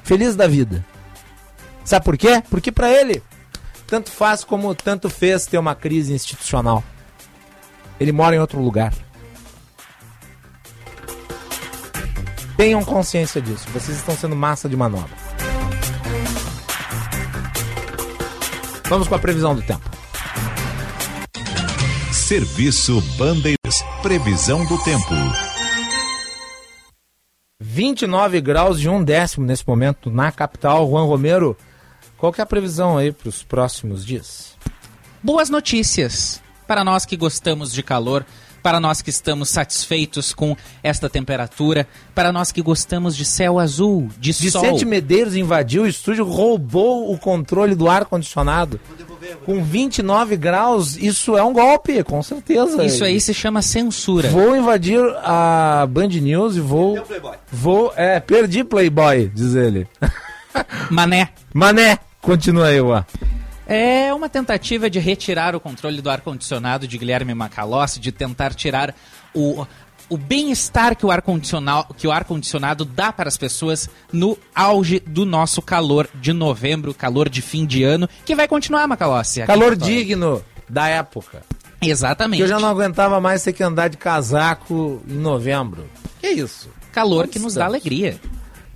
Feliz da vida. Sabe por quê? Porque para ele, tanto faz como tanto fez ter uma crise institucional. Ele mora em outro lugar. Tenham consciência disso. Vocês estão sendo massa de manobra. Vamos com a previsão do tempo. Serviço Bandeiras. Previsão do tempo. 29 graus de um décimo nesse momento na capital. Juan Romero, qual que é a previsão aí para os próximos dias? Boas notícias para nós que gostamos de calor, para nós que estamos satisfeitos com esta temperatura, para nós que gostamos de céu azul, de sol. Vicente Medeiros invadiu o estúdio, roubou o controle do ar-condicionado. com 29 graus, isso é um golpe, com certeza. Isso aí se chama censura. Vou invadir a Band News e vou. Vou. É, perdi Playboy, diz ele. Mané. Mané. Continua aí, ó. É uma tentativa de retirar o controle do ar-condicionado de Guilherme Macalossi, de tentar tirar o, o bem-estar que o ar-condicionado que o ar-condicionado dá para as pessoas no auge do nosso calor de novembro, calor de fim de ano, que vai continuar, Macalossi. Calor digno da época. Exatamente. Que eu já não aguentava mais ter que andar de casaco em novembro. Que isso? Calor que nos dá alegria.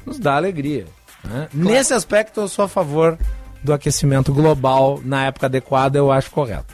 Nos dá alegria. Né? Nesse aspecto, eu sou a favor do aquecimento global na época adequada, eu acho correto.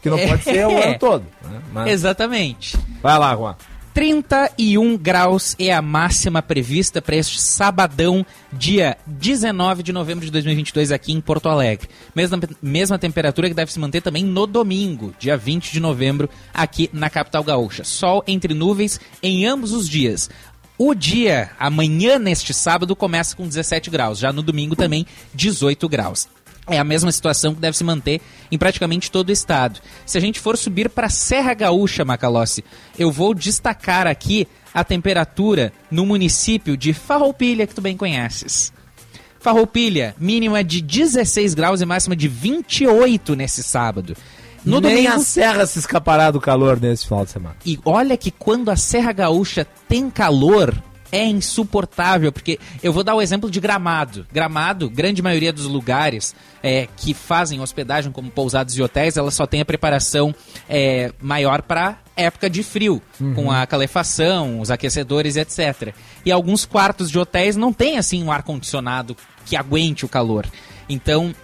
Que não pode ser o É. ano todo. né? Mas- Exatamente. Vai lá, Juan. 31 graus é a máxima prevista para este sabadão, dia 19 de novembro de 2022, aqui em Porto Alegre. Mesma, mesma temperatura que deve se manter também no domingo, dia 20 de novembro, aqui na capital gaúcha. Sol entre nuvens em ambos os dias. O dia, amanhã neste sábado, começa com 17 graus, já no domingo também 18 graus. É a mesma situação que deve se manter em praticamente todo o estado. Se a gente for subir para a Serra Gaúcha, Macalossi, eu vou destacar aqui a temperatura no município de Farroupilha, que tu bem conheces. Farroupilha, mínima de 16 graus e máxima de 28 nesse sábado. No Nem domingo, a serra se escapará do calor nesse final de semana. e olha que quando a Serra Gaúcha tem calor, é insuportável, porque eu vou dar o exemplo de Gramado. Gramado, grande maioria dos lugares é, que fazem hospedagem como pousados e hotéis, ela só tem a preparação é, maior para época de frio, Uhum. com a calefação, os aquecedores, etc. E alguns quartos de hotéis não tem assim um ar condicionado que aguente o calor. Então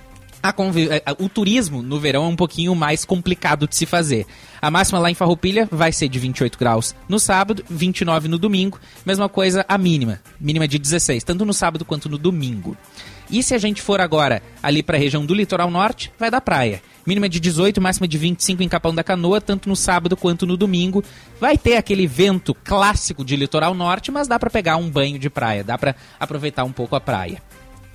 eh, o turismo no verão é um pouquinho mais complicado de se fazer. A máxima lá em Farroupilha vai ser de 28 graus no sábado, 29 no domingo. Mesma coisa a mínima, mínima de 16, tanto no sábado quanto no domingo. E se a gente for agora ali para a região do litoral norte, vai da praia. Mínima de 18, máxima de 25 em Capão da Canoa, tanto no sábado quanto no domingo. Vai ter aquele vento clássico de litoral norte, mas dá para pegar um banho de praia, dá para aproveitar um pouco a praia.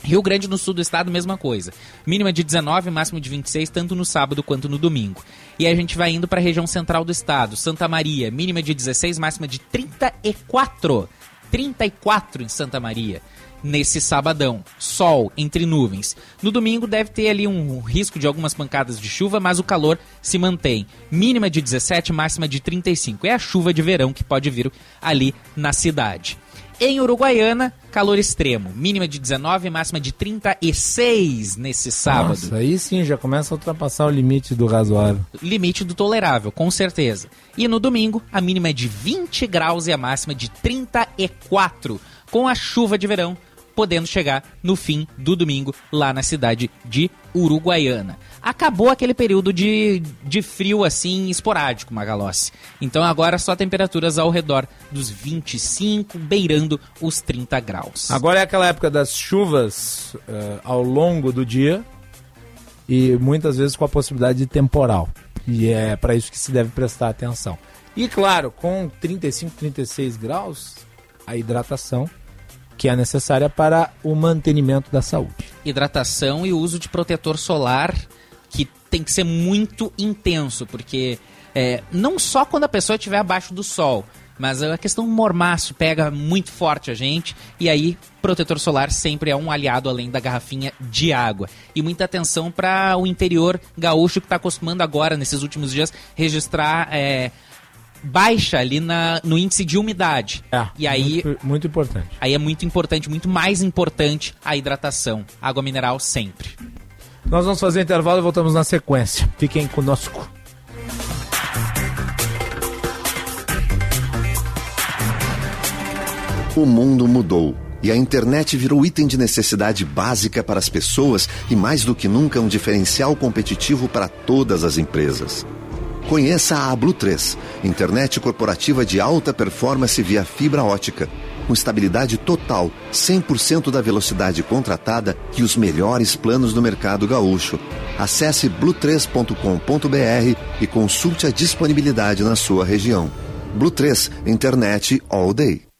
Rio Grande no sul do estado, mesma coisa. Mínima de 19, máximo de 26, tanto no sábado quanto no domingo. E a gente vai indo para a região central do estado. Santa Maria, mínima de 16, máxima de 34. 34 em Santa Maria. Nesse sabadão, sol entre nuvens. No domingo deve ter ali um risco de algumas pancadas de chuva, mas o calor se mantém. Mínima de 17, máxima de 35. É a chuva de verão que pode vir ali na cidade. Em Uruguaiana, calor extremo. Mínima de 19, máxima de 36 nesse sábado. Nossa, aí sim já começa a ultrapassar o limite do razoável. Limite do tolerável, com certeza. E no domingo, a mínima é de 20 graus e a máxima de 34, com a chuva de verão podendo chegar no fim do domingo lá na cidade de Uruguaiana. Acabou aquele período de, de frio assim esporádico, Magalossi. Então agora só temperaturas ao redor dos 25, beirando os 30 graus. Agora é aquela época das chuvas eh, ao longo do dia e muitas vezes com a possibilidade de temporal. E é para isso que se deve prestar atenção. E claro, com 35, 36 graus, a hidratação que é necessária para o mantenimento da saúde. hidratação e uso de protetor solar que tem que ser muito intenso, porque é, não só quando a pessoa estiver abaixo do sol, mas a questão mormaço pega muito forte a gente e aí protetor solar sempre é um aliado além da garrafinha de água. E muita atenção para o interior gaúcho que está acostumando agora, nesses últimos dias, registrar é, baixa ali na, no índice de umidade. e aí Muito, muito importante. Aí é muito importante, muito mais importante a hidratação. Água mineral sempre. Nós vamos fazer intervalo e voltamos na sequência. Fiquem conosco. O mundo mudou e a internet virou item de necessidade básica para as pessoas e, mais do que nunca, um diferencial competitivo para todas as empresas. Conheça a Blue 3, internet corporativa de alta performance via fibra ótica, com estabilidade total, 100% da velocidade contratada e os melhores planos do mercado gaúcho. Acesse blue3.com.br e consulte a disponibilidade na sua região. Blue 3, internet all day.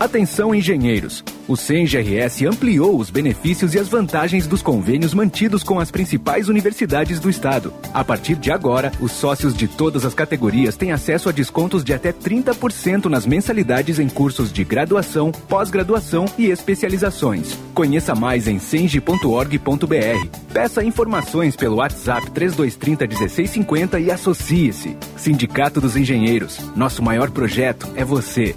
Atenção, engenheiros! O CENGRS ampliou os benefícios e as vantagens dos convênios mantidos com as principais universidades do estado. A partir de agora, os sócios de todas as categorias têm acesso a descontos de até 30% nas mensalidades em cursos de graduação, pós-graduação e especializações. Conheça mais em cenge.org.br. Peça informações pelo WhatsApp 3230 1650 e associe-se. Sindicato dos Engenheiros. Nosso maior projeto é você.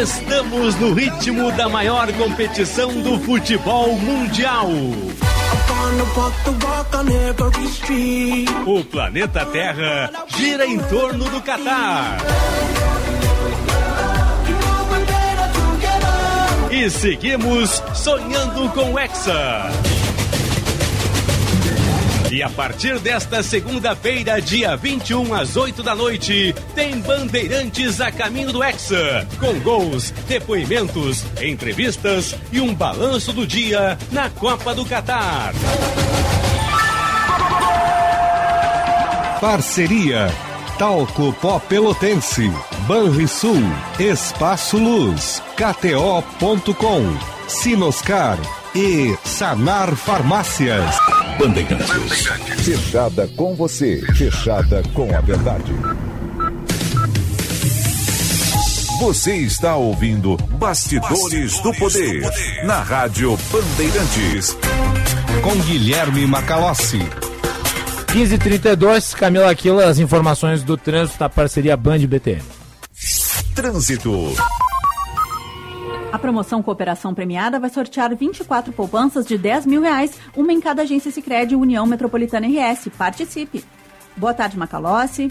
Estamos no ritmo da maior competição do futebol mundial. O planeta Terra gira em torno do Catar. E seguimos sonhando com o Hexa. E a partir desta segunda-feira, dia 21 às 8 da noite, tem Bandeirantes a caminho do Hexa, com gols, depoimentos, entrevistas e um balanço do dia na Copa do Catar. Parceria Talco Pó Pelotense, Banrisul, Espaço Luz, KTO.com, Sinoscar e Sanar Farmácias. Bandeirantes. Fechada com você, fechada com a verdade. Você está ouvindo Bastidores, Bastidores do, poder, do Poder na Rádio Bandeirantes. Com Guilherme Macalossi. 1532, Camila Aquila, as informações do trânsito da parceria Band BTM. Trânsito. A promoção Cooperação Premiada vai sortear 24 poupanças de 10 mil reais, uma em cada agência Sicredi União Metropolitana RS. Participe! Boa tarde, Macalossi.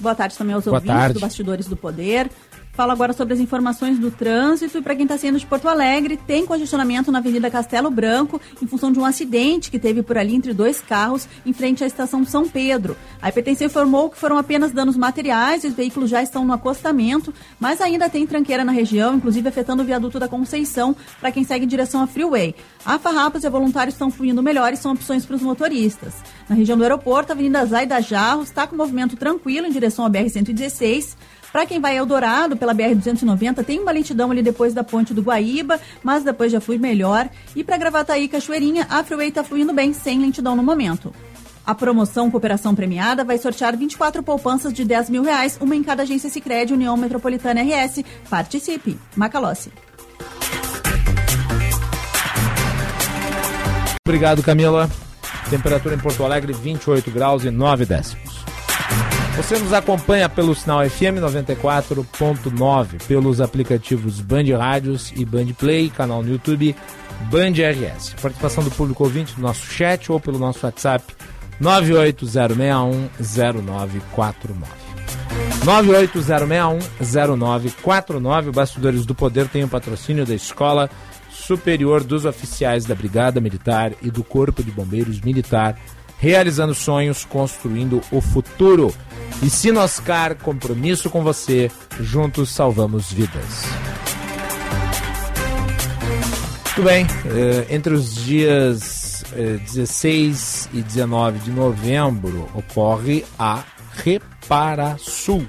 Boa tarde também aos Boa ouvintes tarde. do Bastidores do Poder. Falo agora sobre as informações do trânsito e para quem está saindo de Porto Alegre, tem congestionamento na Avenida Castelo Branco em função de um acidente que teve por ali entre dois carros em frente à estação São Pedro. A IPTC informou que foram apenas danos materiais e os veículos já estão no acostamento, mas ainda tem tranqueira na região, inclusive afetando o viaduto da Conceição para quem segue em direção à Freeway. A Farrapos e a Voluntários estão fluindo melhor e são opções para os motoristas. Na região do aeroporto, a Avenida Zaida Jarros está com movimento tranquilo em direção à BR-116. Para quem vai Eldorado pela BR-290, tem uma lentidão ali depois da ponte do Guaíba, mas depois já flui melhor. E para Gravataí Cachoeirinha, a Freeway está fluindo bem, sem lentidão no momento. A promoção Cooperação Premiada vai sortear 24 poupanças de 10 mil reais, uma em cada agência Sicredi União Metropolitana RS. Participe! Macalossi. Obrigado, Camila. Temperatura em Porto Alegre, 28 graus e 9 décimos. Você nos acompanha pelo sinal FM 94.9, pelos aplicativos Band Rádios e Band Play, canal no YouTube Band RS. Participação do público ouvinte no nosso chat ou pelo nosso WhatsApp 980610949. 980610949. Bastidores do Poder tem o patrocínio da Escola Superior dos Oficiais da Brigada Militar e do Corpo de Bombeiros Militar, realizando sonhos, construindo o futuro. E Sinoscar, compromisso com você, juntos salvamos vidas. Muito bem, eh, entre os dias eh, 16 e 19 de novembro ocorre a Reparasul,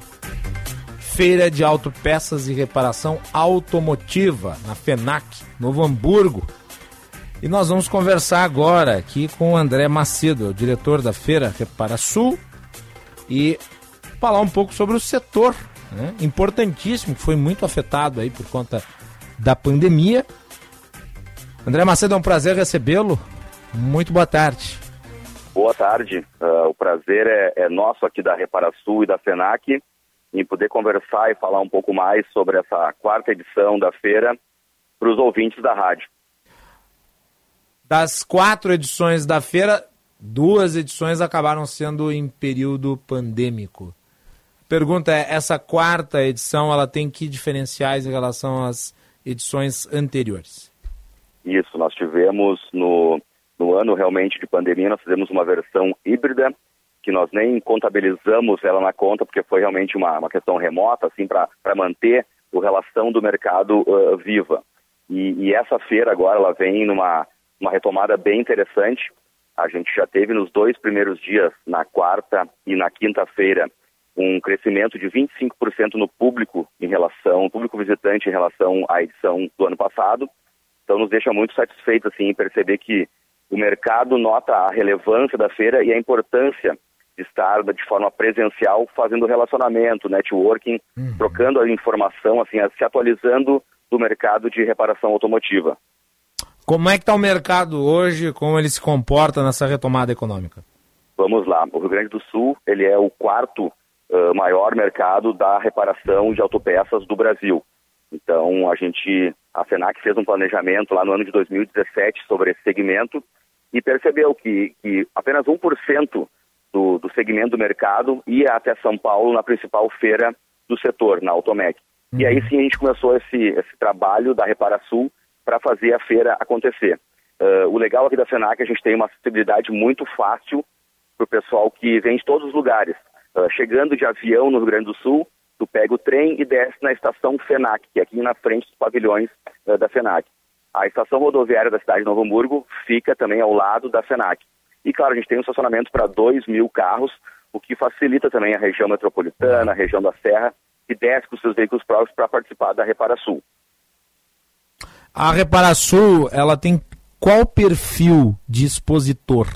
Feira de Autopeças e Reparação Automotiva, na FENAC, Novo Hamburgo. E nós vamos conversar agora aqui com o André Macedo, diretor da Feira Reparasul, e falar um pouco sobre o setor né, importantíssimo, que foi muito afetado aí por conta da pandemia. André Macedo, é um prazer recebê-lo. Muito boa tarde. Boa tarde. Uh, o prazer é, é, nosso aqui da Reparasul e da FENAC em poder conversar e falar um pouco mais sobre essa quarta edição da feira para os ouvintes da rádio. Das quatro edições da feira, duas edições acabaram sendo em período pandêmico. Pergunta é, essa quarta edição ela tem que diferenciais em relação às edições anteriores? Isso, nós tivemos no, no ano realmente de pandemia, nós fizemos uma versão híbrida, que nós nem contabilizamos ela na conta, porque foi realmente uma, uma questão remota, assim, para manter a relação do mercado uh, viva. E, e, essa feira agora, ela vem numa uma retomada bem interessante. A gente já teve nos dois primeiros dias, na quarta e na quinta-feira, um crescimento de 25% no público em relação, público visitante em relação à edição do ano passado. Então nos deixa muito satisfeitos assim em perceber que o mercado nota a relevância da feira e a importância de estar de forma presencial fazendo relacionamento, networking, uhum. trocando a informação, assim, se atualizando do mercado de reparação automotiva. Como é que está o mercado hoje? Como ele se comporta nessa retomada econômica? Vamos lá. O Rio Grande do Sul ele é o quarto uh, maior mercado da reparação de autopeças do Brasil. Então a gente, a Senac fez um planejamento lá no ano de 2017 sobre esse segmento e percebeu que, que apenas 1% do, do segmento do mercado ia até São Paulo na principal feira do setor, na Automec. Uhum. E aí sim a gente começou esse, esse trabalho da Reparasul para fazer a feira acontecer. Uh, o legal aqui da Senac é que a gente tem uma acessibilidade muito fácil para o pessoal que vem de todos os lugares. Uh, chegando de avião no Rio Grande do Sul, tu pega o trem e desce na estação FENAC, que é aqui na frente dos pavilhões uh, da FENAC. A estação rodoviária da cidade de Novo Hamburgo fica também ao lado da FENAC. E, claro, a gente tem um estacionamento para 2 mil carros, o que facilita também a região metropolitana, a região da Serra, que desce com seus veículos próprios para participar da Reparasul. A Reparasul, ela tem qual perfil de expositor?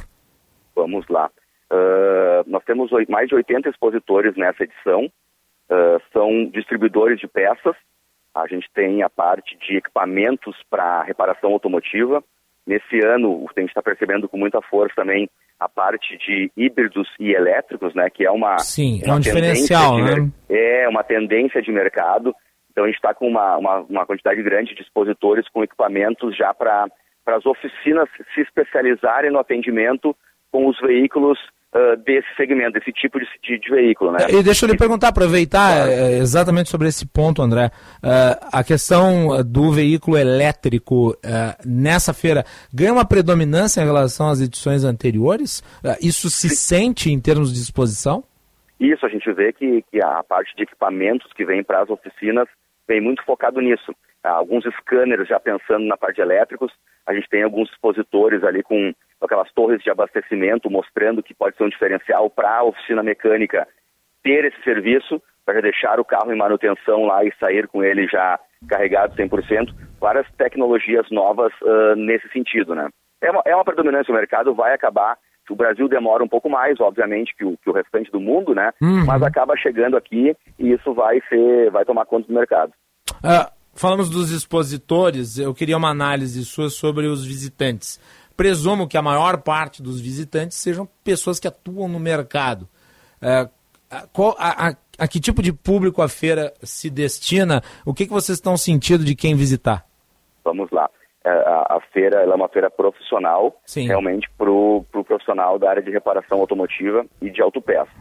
Vamos lá. Uh, nós temos mais de 80 expositores nessa edição. Uh, são distribuidores de peças, a gente tem a parte de equipamentos para reparação automotiva. Nesse ano, a gente está percebendo com muita força também a parte de híbridos e elétricos, né? Que é uma, Sim, uma é um diferencial, né? É uma tendência de mercado. Então a gente está com uma, uma, uma, quantidade grande de expositores com equipamentos já para as oficinas se especializarem no atendimento com os veículos uh, desse segmento, desse tipo de, de, de, veículo. Né? E deixa eu lhe perguntar, aproveitar claro. é, exatamente sobre esse ponto, André. Uh, a questão do veículo elétrico uh, nessa feira ganha uma predominância em relação às edições anteriores? isso se Sim. sente em termos de exposição? Isso, a gente vê que, que a parte de equipamentos que vem para as oficinas vem muito focado nisso. alguns scanners já pensando na parte de elétricos, a gente tem alguns expositores ali com aquelas torres de abastecimento mostrando que pode ser um diferencial para a oficina mecânica ter esse serviço, para deixar o carro em manutenção lá e sair com ele já carregado 100%, várias tecnologias novas uh, nesse sentido, né? É uma, é uma predominância, o mercado vai acabar o Brasil demora um pouco mais, obviamente, que o, que o restante do mundo, né? Uhum. Mas acaba chegando aqui e isso vai ser, vai tomar conta do mercado. Uh, falamos dos expositores, eu queria uma análise sua sobre os visitantes. Presumo que a maior parte dos visitantes sejam pessoas que atuam no mercado. Uh, a, qual, a, a, a, que tipo de público a feira se destina? O que, que vocês estão sentindo de quem visitar? Vamos lá. É, a, a feira é uma feira profissional, Sim. realmente para o pro profissional da área de reparação automotiva e de autopeça.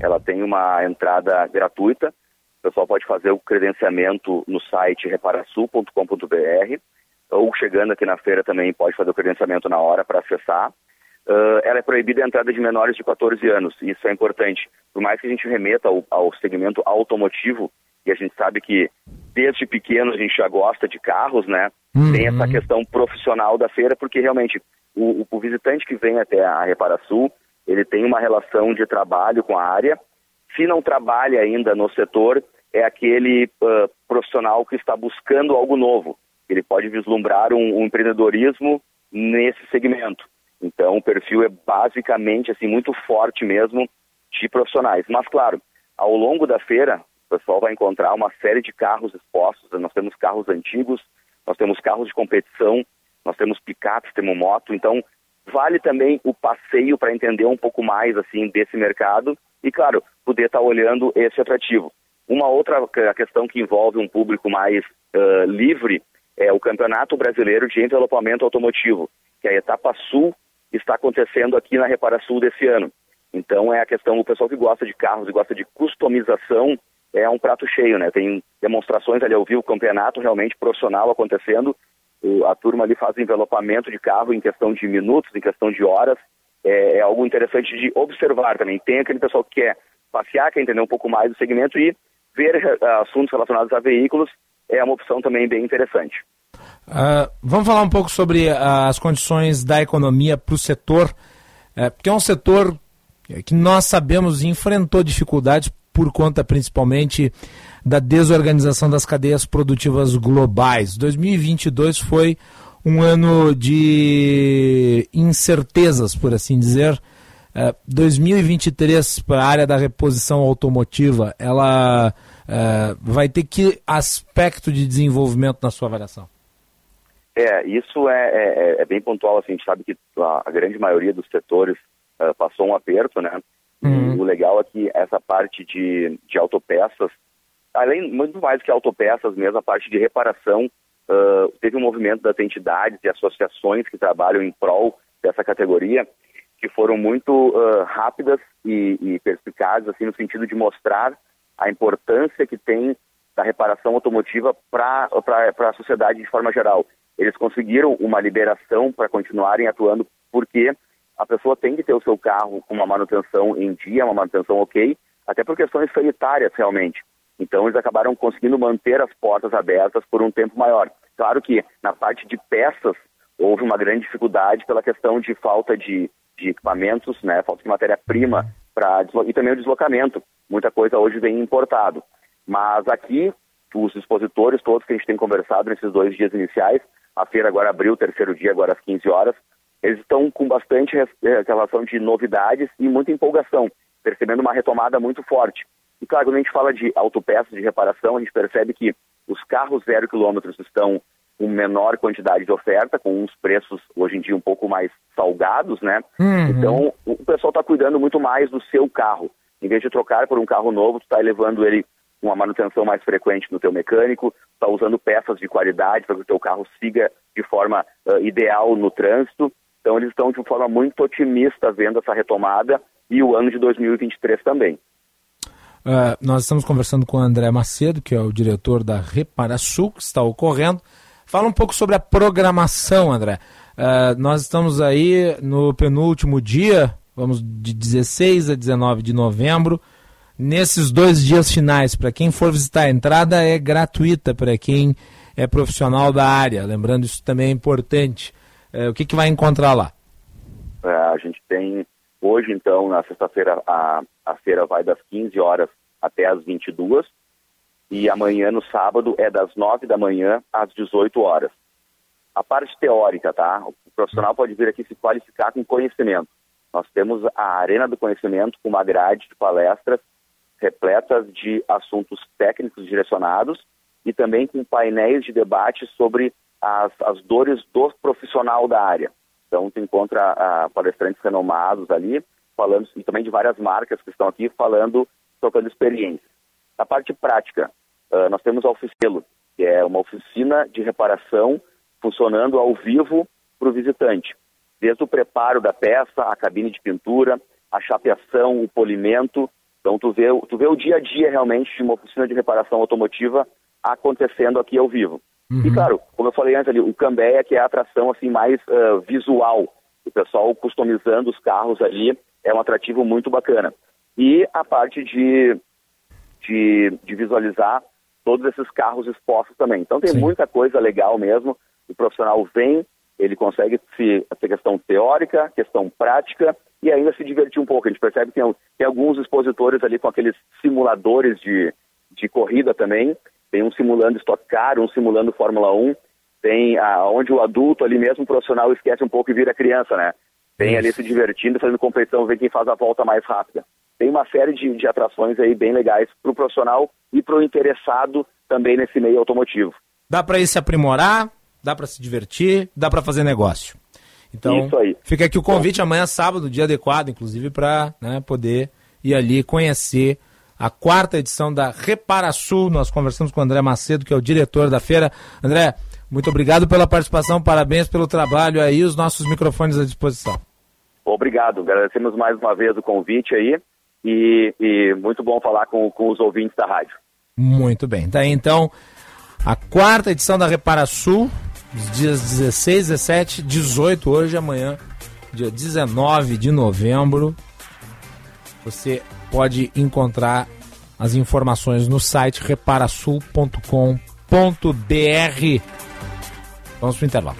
Ela tem uma entrada gratuita, o pessoal pode fazer o credenciamento no site reparasul.com.br ou chegando aqui na feira também pode fazer o credenciamento na hora para acessar. Uh, ela é proibida a entrada de menores de 14 anos, isso é importante. Por mais que a gente remeta ao, ao segmento automotivo, e a gente sabe que desde pequeno a gente já gosta de carros, né? Uhum. Tem essa questão profissional da feira, porque realmente o, o visitante que vem até a Reparasul, ele tem uma relação de trabalho com a área. Se não trabalha ainda no setor, é aquele uh, profissional que está buscando algo novo. Ele pode vislumbrar um, um empreendedorismo nesse segmento. Então, o perfil é basicamente assim muito forte mesmo de profissionais. Mas claro, ao longo da feira, o pessoal vai encontrar uma série de carros expostos. Nós temos carros antigos, nós temos carros de competição, nós temos picapes, temos moto. Então, vale também o passeio para entender um pouco mais assim desse mercado e, claro, poder estar tá olhando esse atrativo. Uma outra questão que envolve um público mais uh, livre é o Campeonato Brasileiro de Envelopamento Automotivo, que a etapa sul está acontecendo aqui na Reparasul desse ano. Então é a questão, o pessoal que gosta de carros e gosta de customização é um prato cheio, né? Tem demonstrações ali ao vivo, campeonato realmente profissional acontecendo. O, a turma ali faz envelopamento de carro em questão de minutos, em questão de horas. É, é, algo interessante de observar também. Tem aquele pessoal que quer passear, quer entender um pouco mais do segmento e ver uh, assuntos relacionados a veículos é uma opção também bem interessante. Uh, vamos falar um pouco sobre as condições da economia para o setor, uh, porque é um setor que nós sabemos enfrentou dificuldades por conta principalmente da desorganização das cadeias produtivas globais. 2022 foi um ano de incertezas, por assim dizer. Uh, 2023 para a área da reposição automotiva, ela uh, vai ter que aspecto de desenvolvimento na sua avaliação? É, isso é, é, é, bem pontual, assim, a gente sabe que a, a grande maioria dos setores uh, passou um aperto, né? Uhum. E o legal é que essa parte de, de autopeças, além, muito mais que autopeças mesmo, a parte de reparação, uh, teve um movimento das entidades e associações que trabalham em prol dessa categoria, que foram muito uh, rápidas e, e perspicazes, assim, no sentido de mostrar a importância que tem da reparação automotiva para a sociedade de forma geral eles conseguiram uma liberação para continuarem atuando, porque a pessoa tem que ter o seu carro com uma manutenção em dia, uma manutenção ok, até por questões sanitárias realmente. Então eles acabaram conseguindo manter as portas abertas por um tempo maior. Claro que na parte de peças houve uma grande dificuldade pela questão de falta de, de equipamentos, né, falta de matéria-prima para e também o deslocamento. Muita coisa hoje vem importado. Mas aqui os expositores todos que a gente tem conversado nesses dois dias iniciais a feira agora abriu o terceiro dia, agora às 15 horas. Eles estão com bastante eh, relação de novidades e muita empolgação, percebendo uma retomada muito forte. E claro, quando a gente fala de autopeças de reparação, a gente percebe que os carros zero quilômetros estão com menor quantidade de oferta, com uns preços hoje em dia um pouco mais salgados, né? Uhum. Então, o pessoal está cuidando muito mais do seu carro. Em vez de trocar por um carro novo, tu está elevando ele uma manutenção mais frequente no teu mecânico, está usando peças de qualidade para que o teu carro siga de forma uh, ideal no trânsito. Então eles estão de forma muito otimista vendo essa retomada e o ano de 2023 também. Uh, nós estamos conversando com o André Macedo, que é o diretor da Reparasul, que está ocorrendo. Fala um pouco sobre a programação, André. Uh, nós estamos aí no penúltimo dia, vamos de 16 a 19 de novembro nesses dois dias finais, para quem for visitar, a entrada é gratuita para quem é profissional da área. Lembrando, isso também é importante. É, o que, que vai encontrar lá? É, a gente tem hoje, então, na sexta-feira, a, a feira vai das 15 horas até as 22 e amanhã, no sábado, é das 9 da manhã às 18 horas. A parte teórica, tá? O profissional pode vir aqui se qualificar com conhecimento. Nós temos a Arena do Conhecimento com uma grade de palestras repletas de assuntos técnicos direcionados e também com painéis de debate sobre as, as dores do profissional da área. Então, tu encontra uh, palestrantes renomados ali, falando, e também de várias marcas que estão aqui, falando trocando experiência. Na parte prática, uh, nós temos a Oficelo, que é uma oficina de reparação funcionando ao vivo para o visitante. Desde o preparo da peça, a cabine de pintura, a chapeação, o polimento. Então, tu vê, tu vê o dia a dia realmente de uma oficina de reparação automotiva acontecendo aqui ao vivo. Uhum. E claro, como eu falei antes ali, o Cambeia que é a atração assim mais uh, visual, o pessoal customizando os carros ali é um atrativo muito bacana. E a parte de, de, de visualizar todos esses carros expostos também. Então tem Sim. muita coisa legal mesmo. O profissional vem, ele consegue se essa questão teórica, questão prática e ainda se divertir um pouco. A gente percebe que tem, tem alguns expositores ali com aqueles simuladores de, de corrida também, tem um simulando Stock Car, um simulando Fórmula 1, tem a, onde o adulto ali mesmo, o profissional, esquece um pouco e vira criança, né? Tem ali se divertindo, fazendo competição, ver quem faz a volta mais rápida. Tem uma série de, de atrações aí bem legais para o profissional e para o interessado também nesse meio automotivo. Dá para ir se aprimorar, dá para se divertir, dá para fazer negócio. Então, fica aqui o convite amanhã, sábado, dia adequado, inclusive, para né, poder ir ali conhecer a quarta edição da Reparasul. Nós conversamos com o André Macedo, que é o diretor da feira. André, muito obrigado pela participação, parabéns pelo trabalho aí, os nossos microfones à disposição. Obrigado, agradecemos mais uma vez o convite aí e, e muito bom falar com, com, os ouvintes da rádio. Muito bem, tá aí então a quarta edição da Reparasul, os dias 16, 17, 18, hoje amanhã, dia 19 de novembro. Você pode encontrar as informações no site reparasul.com.br. Vamos para o intervalo.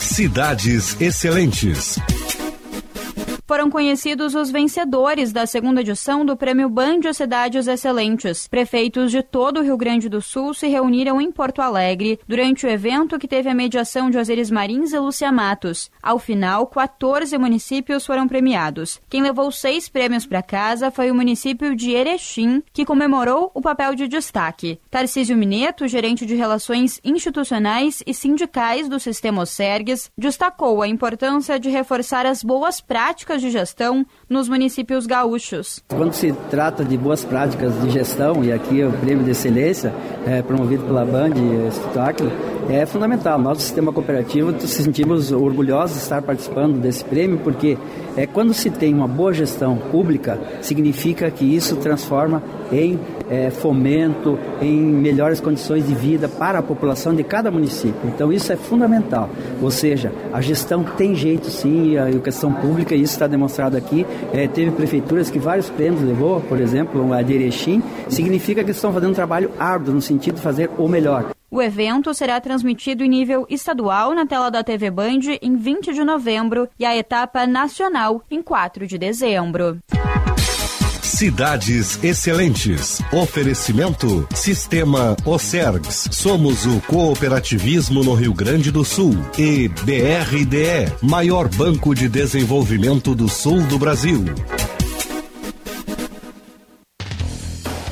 Cidades Excelentes foram conhecidos os vencedores da segunda edição do Prêmio Band de Cidades Excelentes. Prefeitos de todo o Rio Grande do Sul se reuniram em Porto Alegre durante o evento que teve a mediação de Osiris Marins e Lúcia Matos. Ao final, 14 municípios foram premiados. Quem levou seis prêmios para casa foi o município de Erechim, que comemorou o papel de destaque. Tarcísio Mineto, gerente de Relações Institucionais e Sindicais do Sistema Osergues, destacou a importância de reforçar as boas práticas práticas de gestão nos municípios gaúchos. Quando se trata de boas práticas de gestão, e aqui é o prêmio de excelência, é, promovido pela Band Espetáculo, é fundamental. Nós, do sistema cooperativo, nos sentimos orgulhosos de estar participando desse prêmio, porque é, quando se tem uma boa gestão pública, significa que isso transforma em é, fomento, em melhores condições de vida para a população de cada município. Então isso é fundamental. Ou seja, a gestão tem jeito sim, a educação pública, isso está demonstrado aqui. É, teve prefeituras que vários prêmios levou, por exemplo, a de Erechim, significa que estão fazendo um trabalho árduo no sentido de fazer o melhor. O evento será transmitido em nível estadual na tela da TV Band em 20 de novembro e a etapa nacional em 4 de dezembro. Cidades Excelentes. Oferecimento Sistema Ocergs. Somos o cooperativismo no Rio Grande do Sul. E BRDE, maior banco de desenvolvimento do sul do Brasil.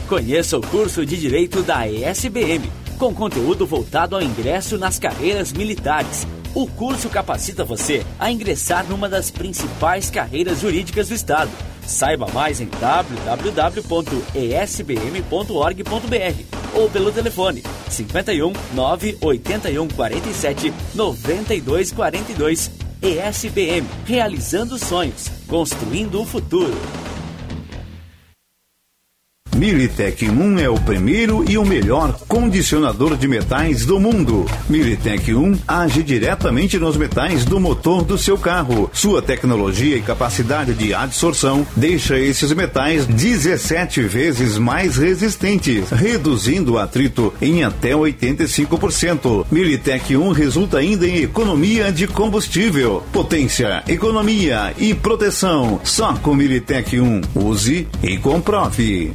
Conheça o curso de Direito da ESBM, com conteúdo voltado ao ingresso nas carreiras militares. O curso capacita você a ingressar numa das principais carreiras jurídicas do Estado Saiba mais em www.esbm.org.br ou pelo telefone 51 981 47 92 42. ESBM, realizando sonhos, construindo o futuro. Militec 1 é o primeiro e o melhor condicionador de metais do mundo. Militec 1 age diretamente nos metais do motor do seu carro. Sua tecnologia e capacidade de adsorção deixa esses metais 17 vezes mais resistentes, reduzindo o atrito em até 85%. Militec 1 resulta ainda em economia de combustível, potência, economia e proteção. Só com Militec 1. Use e comprove.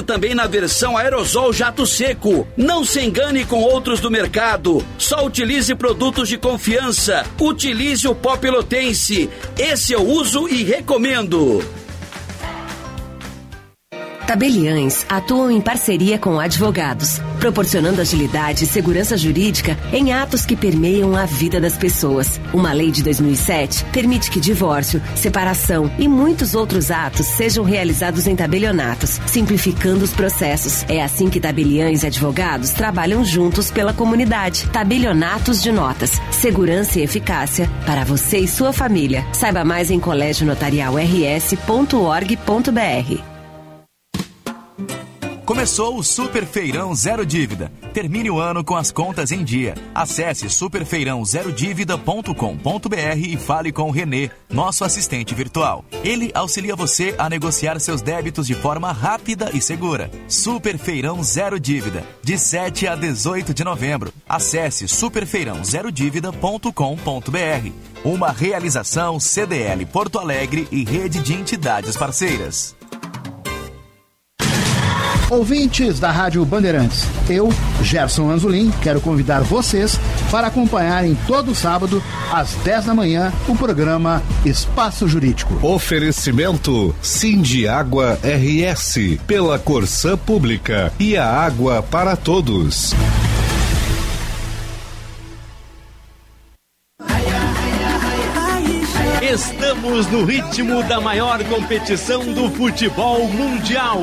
também na versão aerosol jato seco. Não se engane com outros do mercado. Só utilize produtos de confiança. Utilize o pó pelotense. Esse eu uso e recomendo. Tabeliães atuam em parceria com advogados, proporcionando agilidade e segurança jurídica em atos que permeiam a vida das pessoas. Uma lei de 2007 permite que divórcio, separação e muitos outros atos sejam realizados em tabelionatos, simplificando os processos. É assim que tabeliães e advogados trabalham juntos pela comunidade. Tabelionatos de notas, segurança e eficácia para você e sua família. Saiba mais em colégionotarialrs.org.br. Começou o Super Feirão Zero Dívida. Termine o ano com as contas em dia. Acesse superfeirãozerodívida.com.br e fale com o Renê, nosso assistente virtual. Ele auxilia você a negociar seus débitos de forma rápida e segura. Super Feirão Zero Dívida, de 7 a 18 de novembro. Acesse superfeirãozerodívida.com.br. Uma realização CDL Porto Alegre e rede de entidades parceiras. Ouvintes da Rádio Bandeirantes, eu, Gerson Anzolin, quero convidar vocês para acompanharem todo sábado, às 10 da manhã, o programa Espaço Jurídico. Oferecimento Cindy Água RS, pela Corsã Pública e a água para todos. Estamos no ritmo da maior competição do futebol mundial.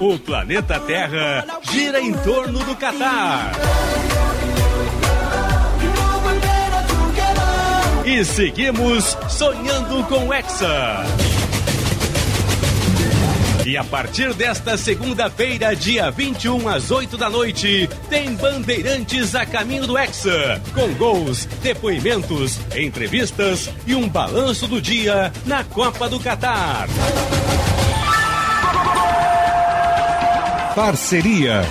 O planeta Terra gira em torno do Catar. E seguimos sonhando com Hexa. E a partir desta segunda-feira, dia 21 às 8 da noite, tem Bandeirantes a caminho do Hexa, com gols, depoimentos, entrevistas e um balanço do dia na Copa do Catar. Parceria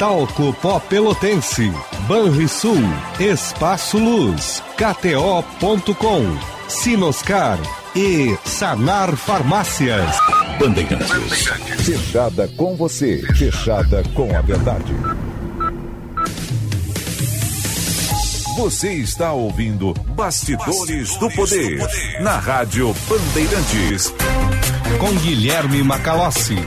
Talco Pó Pelotense, Banrisul, Espaço Luz, KTO.com, Sinoscar e Sanar Farmácias. Bandeirantes. Fechada com você, fechada com a verdade. Você está ouvindo Bastidores, do, poder, na Rádio Bandeirantes. Com Guilherme Macalossi.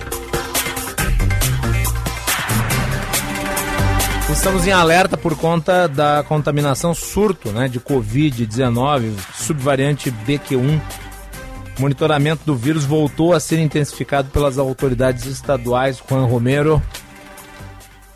Estamos em alerta por conta da contaminação surto né, de Covid-19, subvariante BQ1. O monitoramento do vírus voltou a ser intensificado pelas autoridades estaduais. Juan Romero.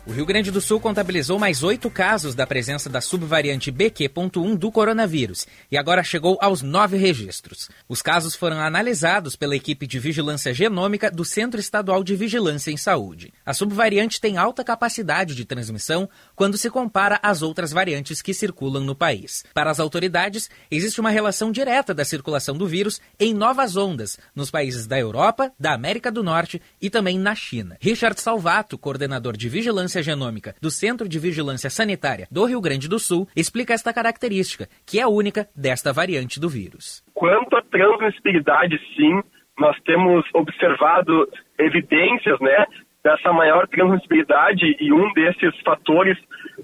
O Rio Grande do Sul contabilizou mais oito casos da presença da subvariante BQ.1 do coronavírus e agora chegou aos nove registros. Os casos foram analisados pela equipe de vigilância genômica do Centro Estadual de Vigilância em Saúde. A subvariante tem alta capacidade de transmissão quando se compara às outras variantes que circulam no país. Para as autoridades, existe uma relação direta da circulação do vírus em novas ondas nos países da Europa, da América do Norte e também na China. Richard Salvato, coordenador de vigilância genômica do Centro de Vigilância Sanitária do Rio Grande do Sul, explica esta característica, que é única desta variante do vírus. Quanto à transmissibilidade, sim, nós temos observado evidências, né, dessa maior transmissibilidade e um desses fatores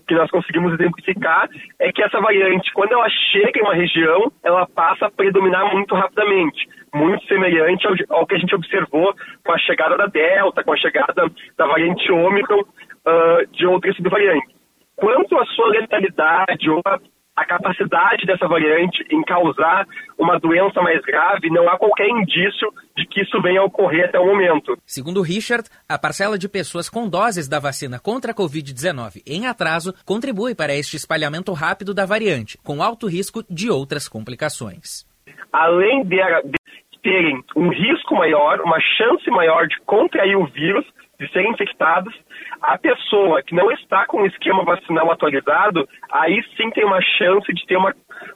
que nós conseguimos exemplificar é que essa variante, quando ela chega em uma região, ela passa a predominar muito rapidamente, muito semelhante ao, ao que a gente observou com a chegada da Delta, com a chegada da variante Ômicron uh, de outras subvariantes. Quanto à sua letalidade ou a a capacidade dessa variante em causar uma doença mais grave, não há qualquer indício de que isso venha a ocorrer até o momento. Segundo Richard, a parcela de pessoas com doses da vacina contra a Covid-19 em atraso contribui para este espalhamento rápido da variante, com alto risco de outras complicações. Além de, de terem um risco maior, uma chance maior de contrair o vírus, de serem infectados, a pessoa que não está com o esquema vacinal atualizado, aí sim tem uma chance de ter uma,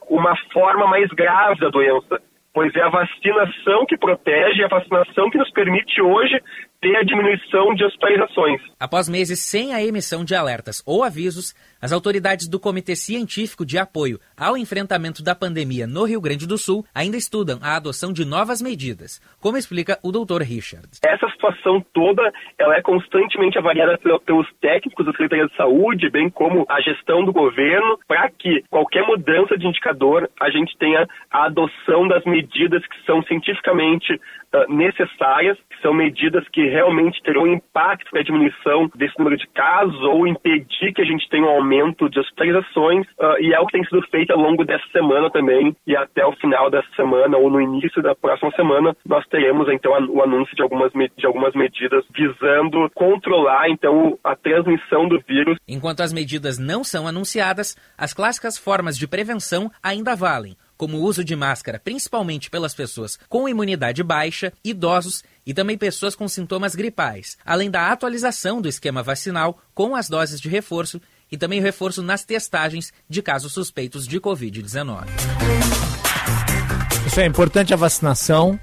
uma forma mais grave da doença. Pois é a vacinação que protege, a vacinação que nos permite hoje ter a diminuição de hospitalizações. Após meses sem a emissão de alertas ou avisos, as autoridades do Comitê Científico de Apoio ao Enfrentamento da Pandemia no Rio Grande do Sul ainda estudam a adoção de novas medidas, como explica o Dr. Richard. Essa situação toda ela é constantemente avaliada pelos técnicos da Secretaria de Saúde, bem como a gestão do governo, para que qualquer mudança de indicador a gente tenha a adoção das medidas que são cientificamente uh, necessárias, que são medidas que realmente terão impacto na diminuição desse número de casos ou impedir que a gente tenha um aumento de hospitalizações uh, e é o que tem sido feito ao longo dessa semana também e até o final dessa semana ou no início da próxima semana nós teremos então o anúncio de algumas, de algumas medidas visando controlar então a transmissão do vírus. Enquanto as medidas não são anunciadas, as clássicas formas de prevenção ainda valem como o uso de máscara, principalmente pelas pessoas com imunidade baixa, idosos e também pessoas com sintomas gripais, além da atualização do esquema vacinal com as doses de reforço e também reforço nas testagens de casos suspeitos de Covid-19. Isso é importante a vacinação.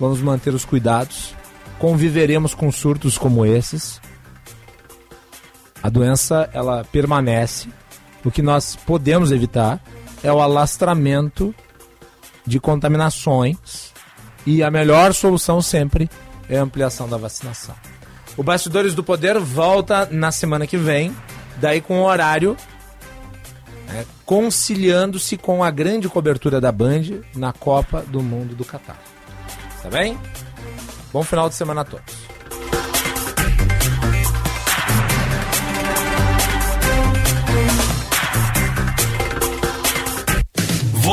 Vamos manter os cuidados. Conviveremos com surtos como esses. A doença ela permanece. O que nós podemos evitar é o alastramento de contaminações e a melhor solução sempre é a ampliação da vacinação. O Bastidores do Poder volta na semana que vem, daí com o horário né, conciliando-se com a grande cobertura da Band na Copa do Mundo do Catar. Tá bem? Bom final de semana a todos.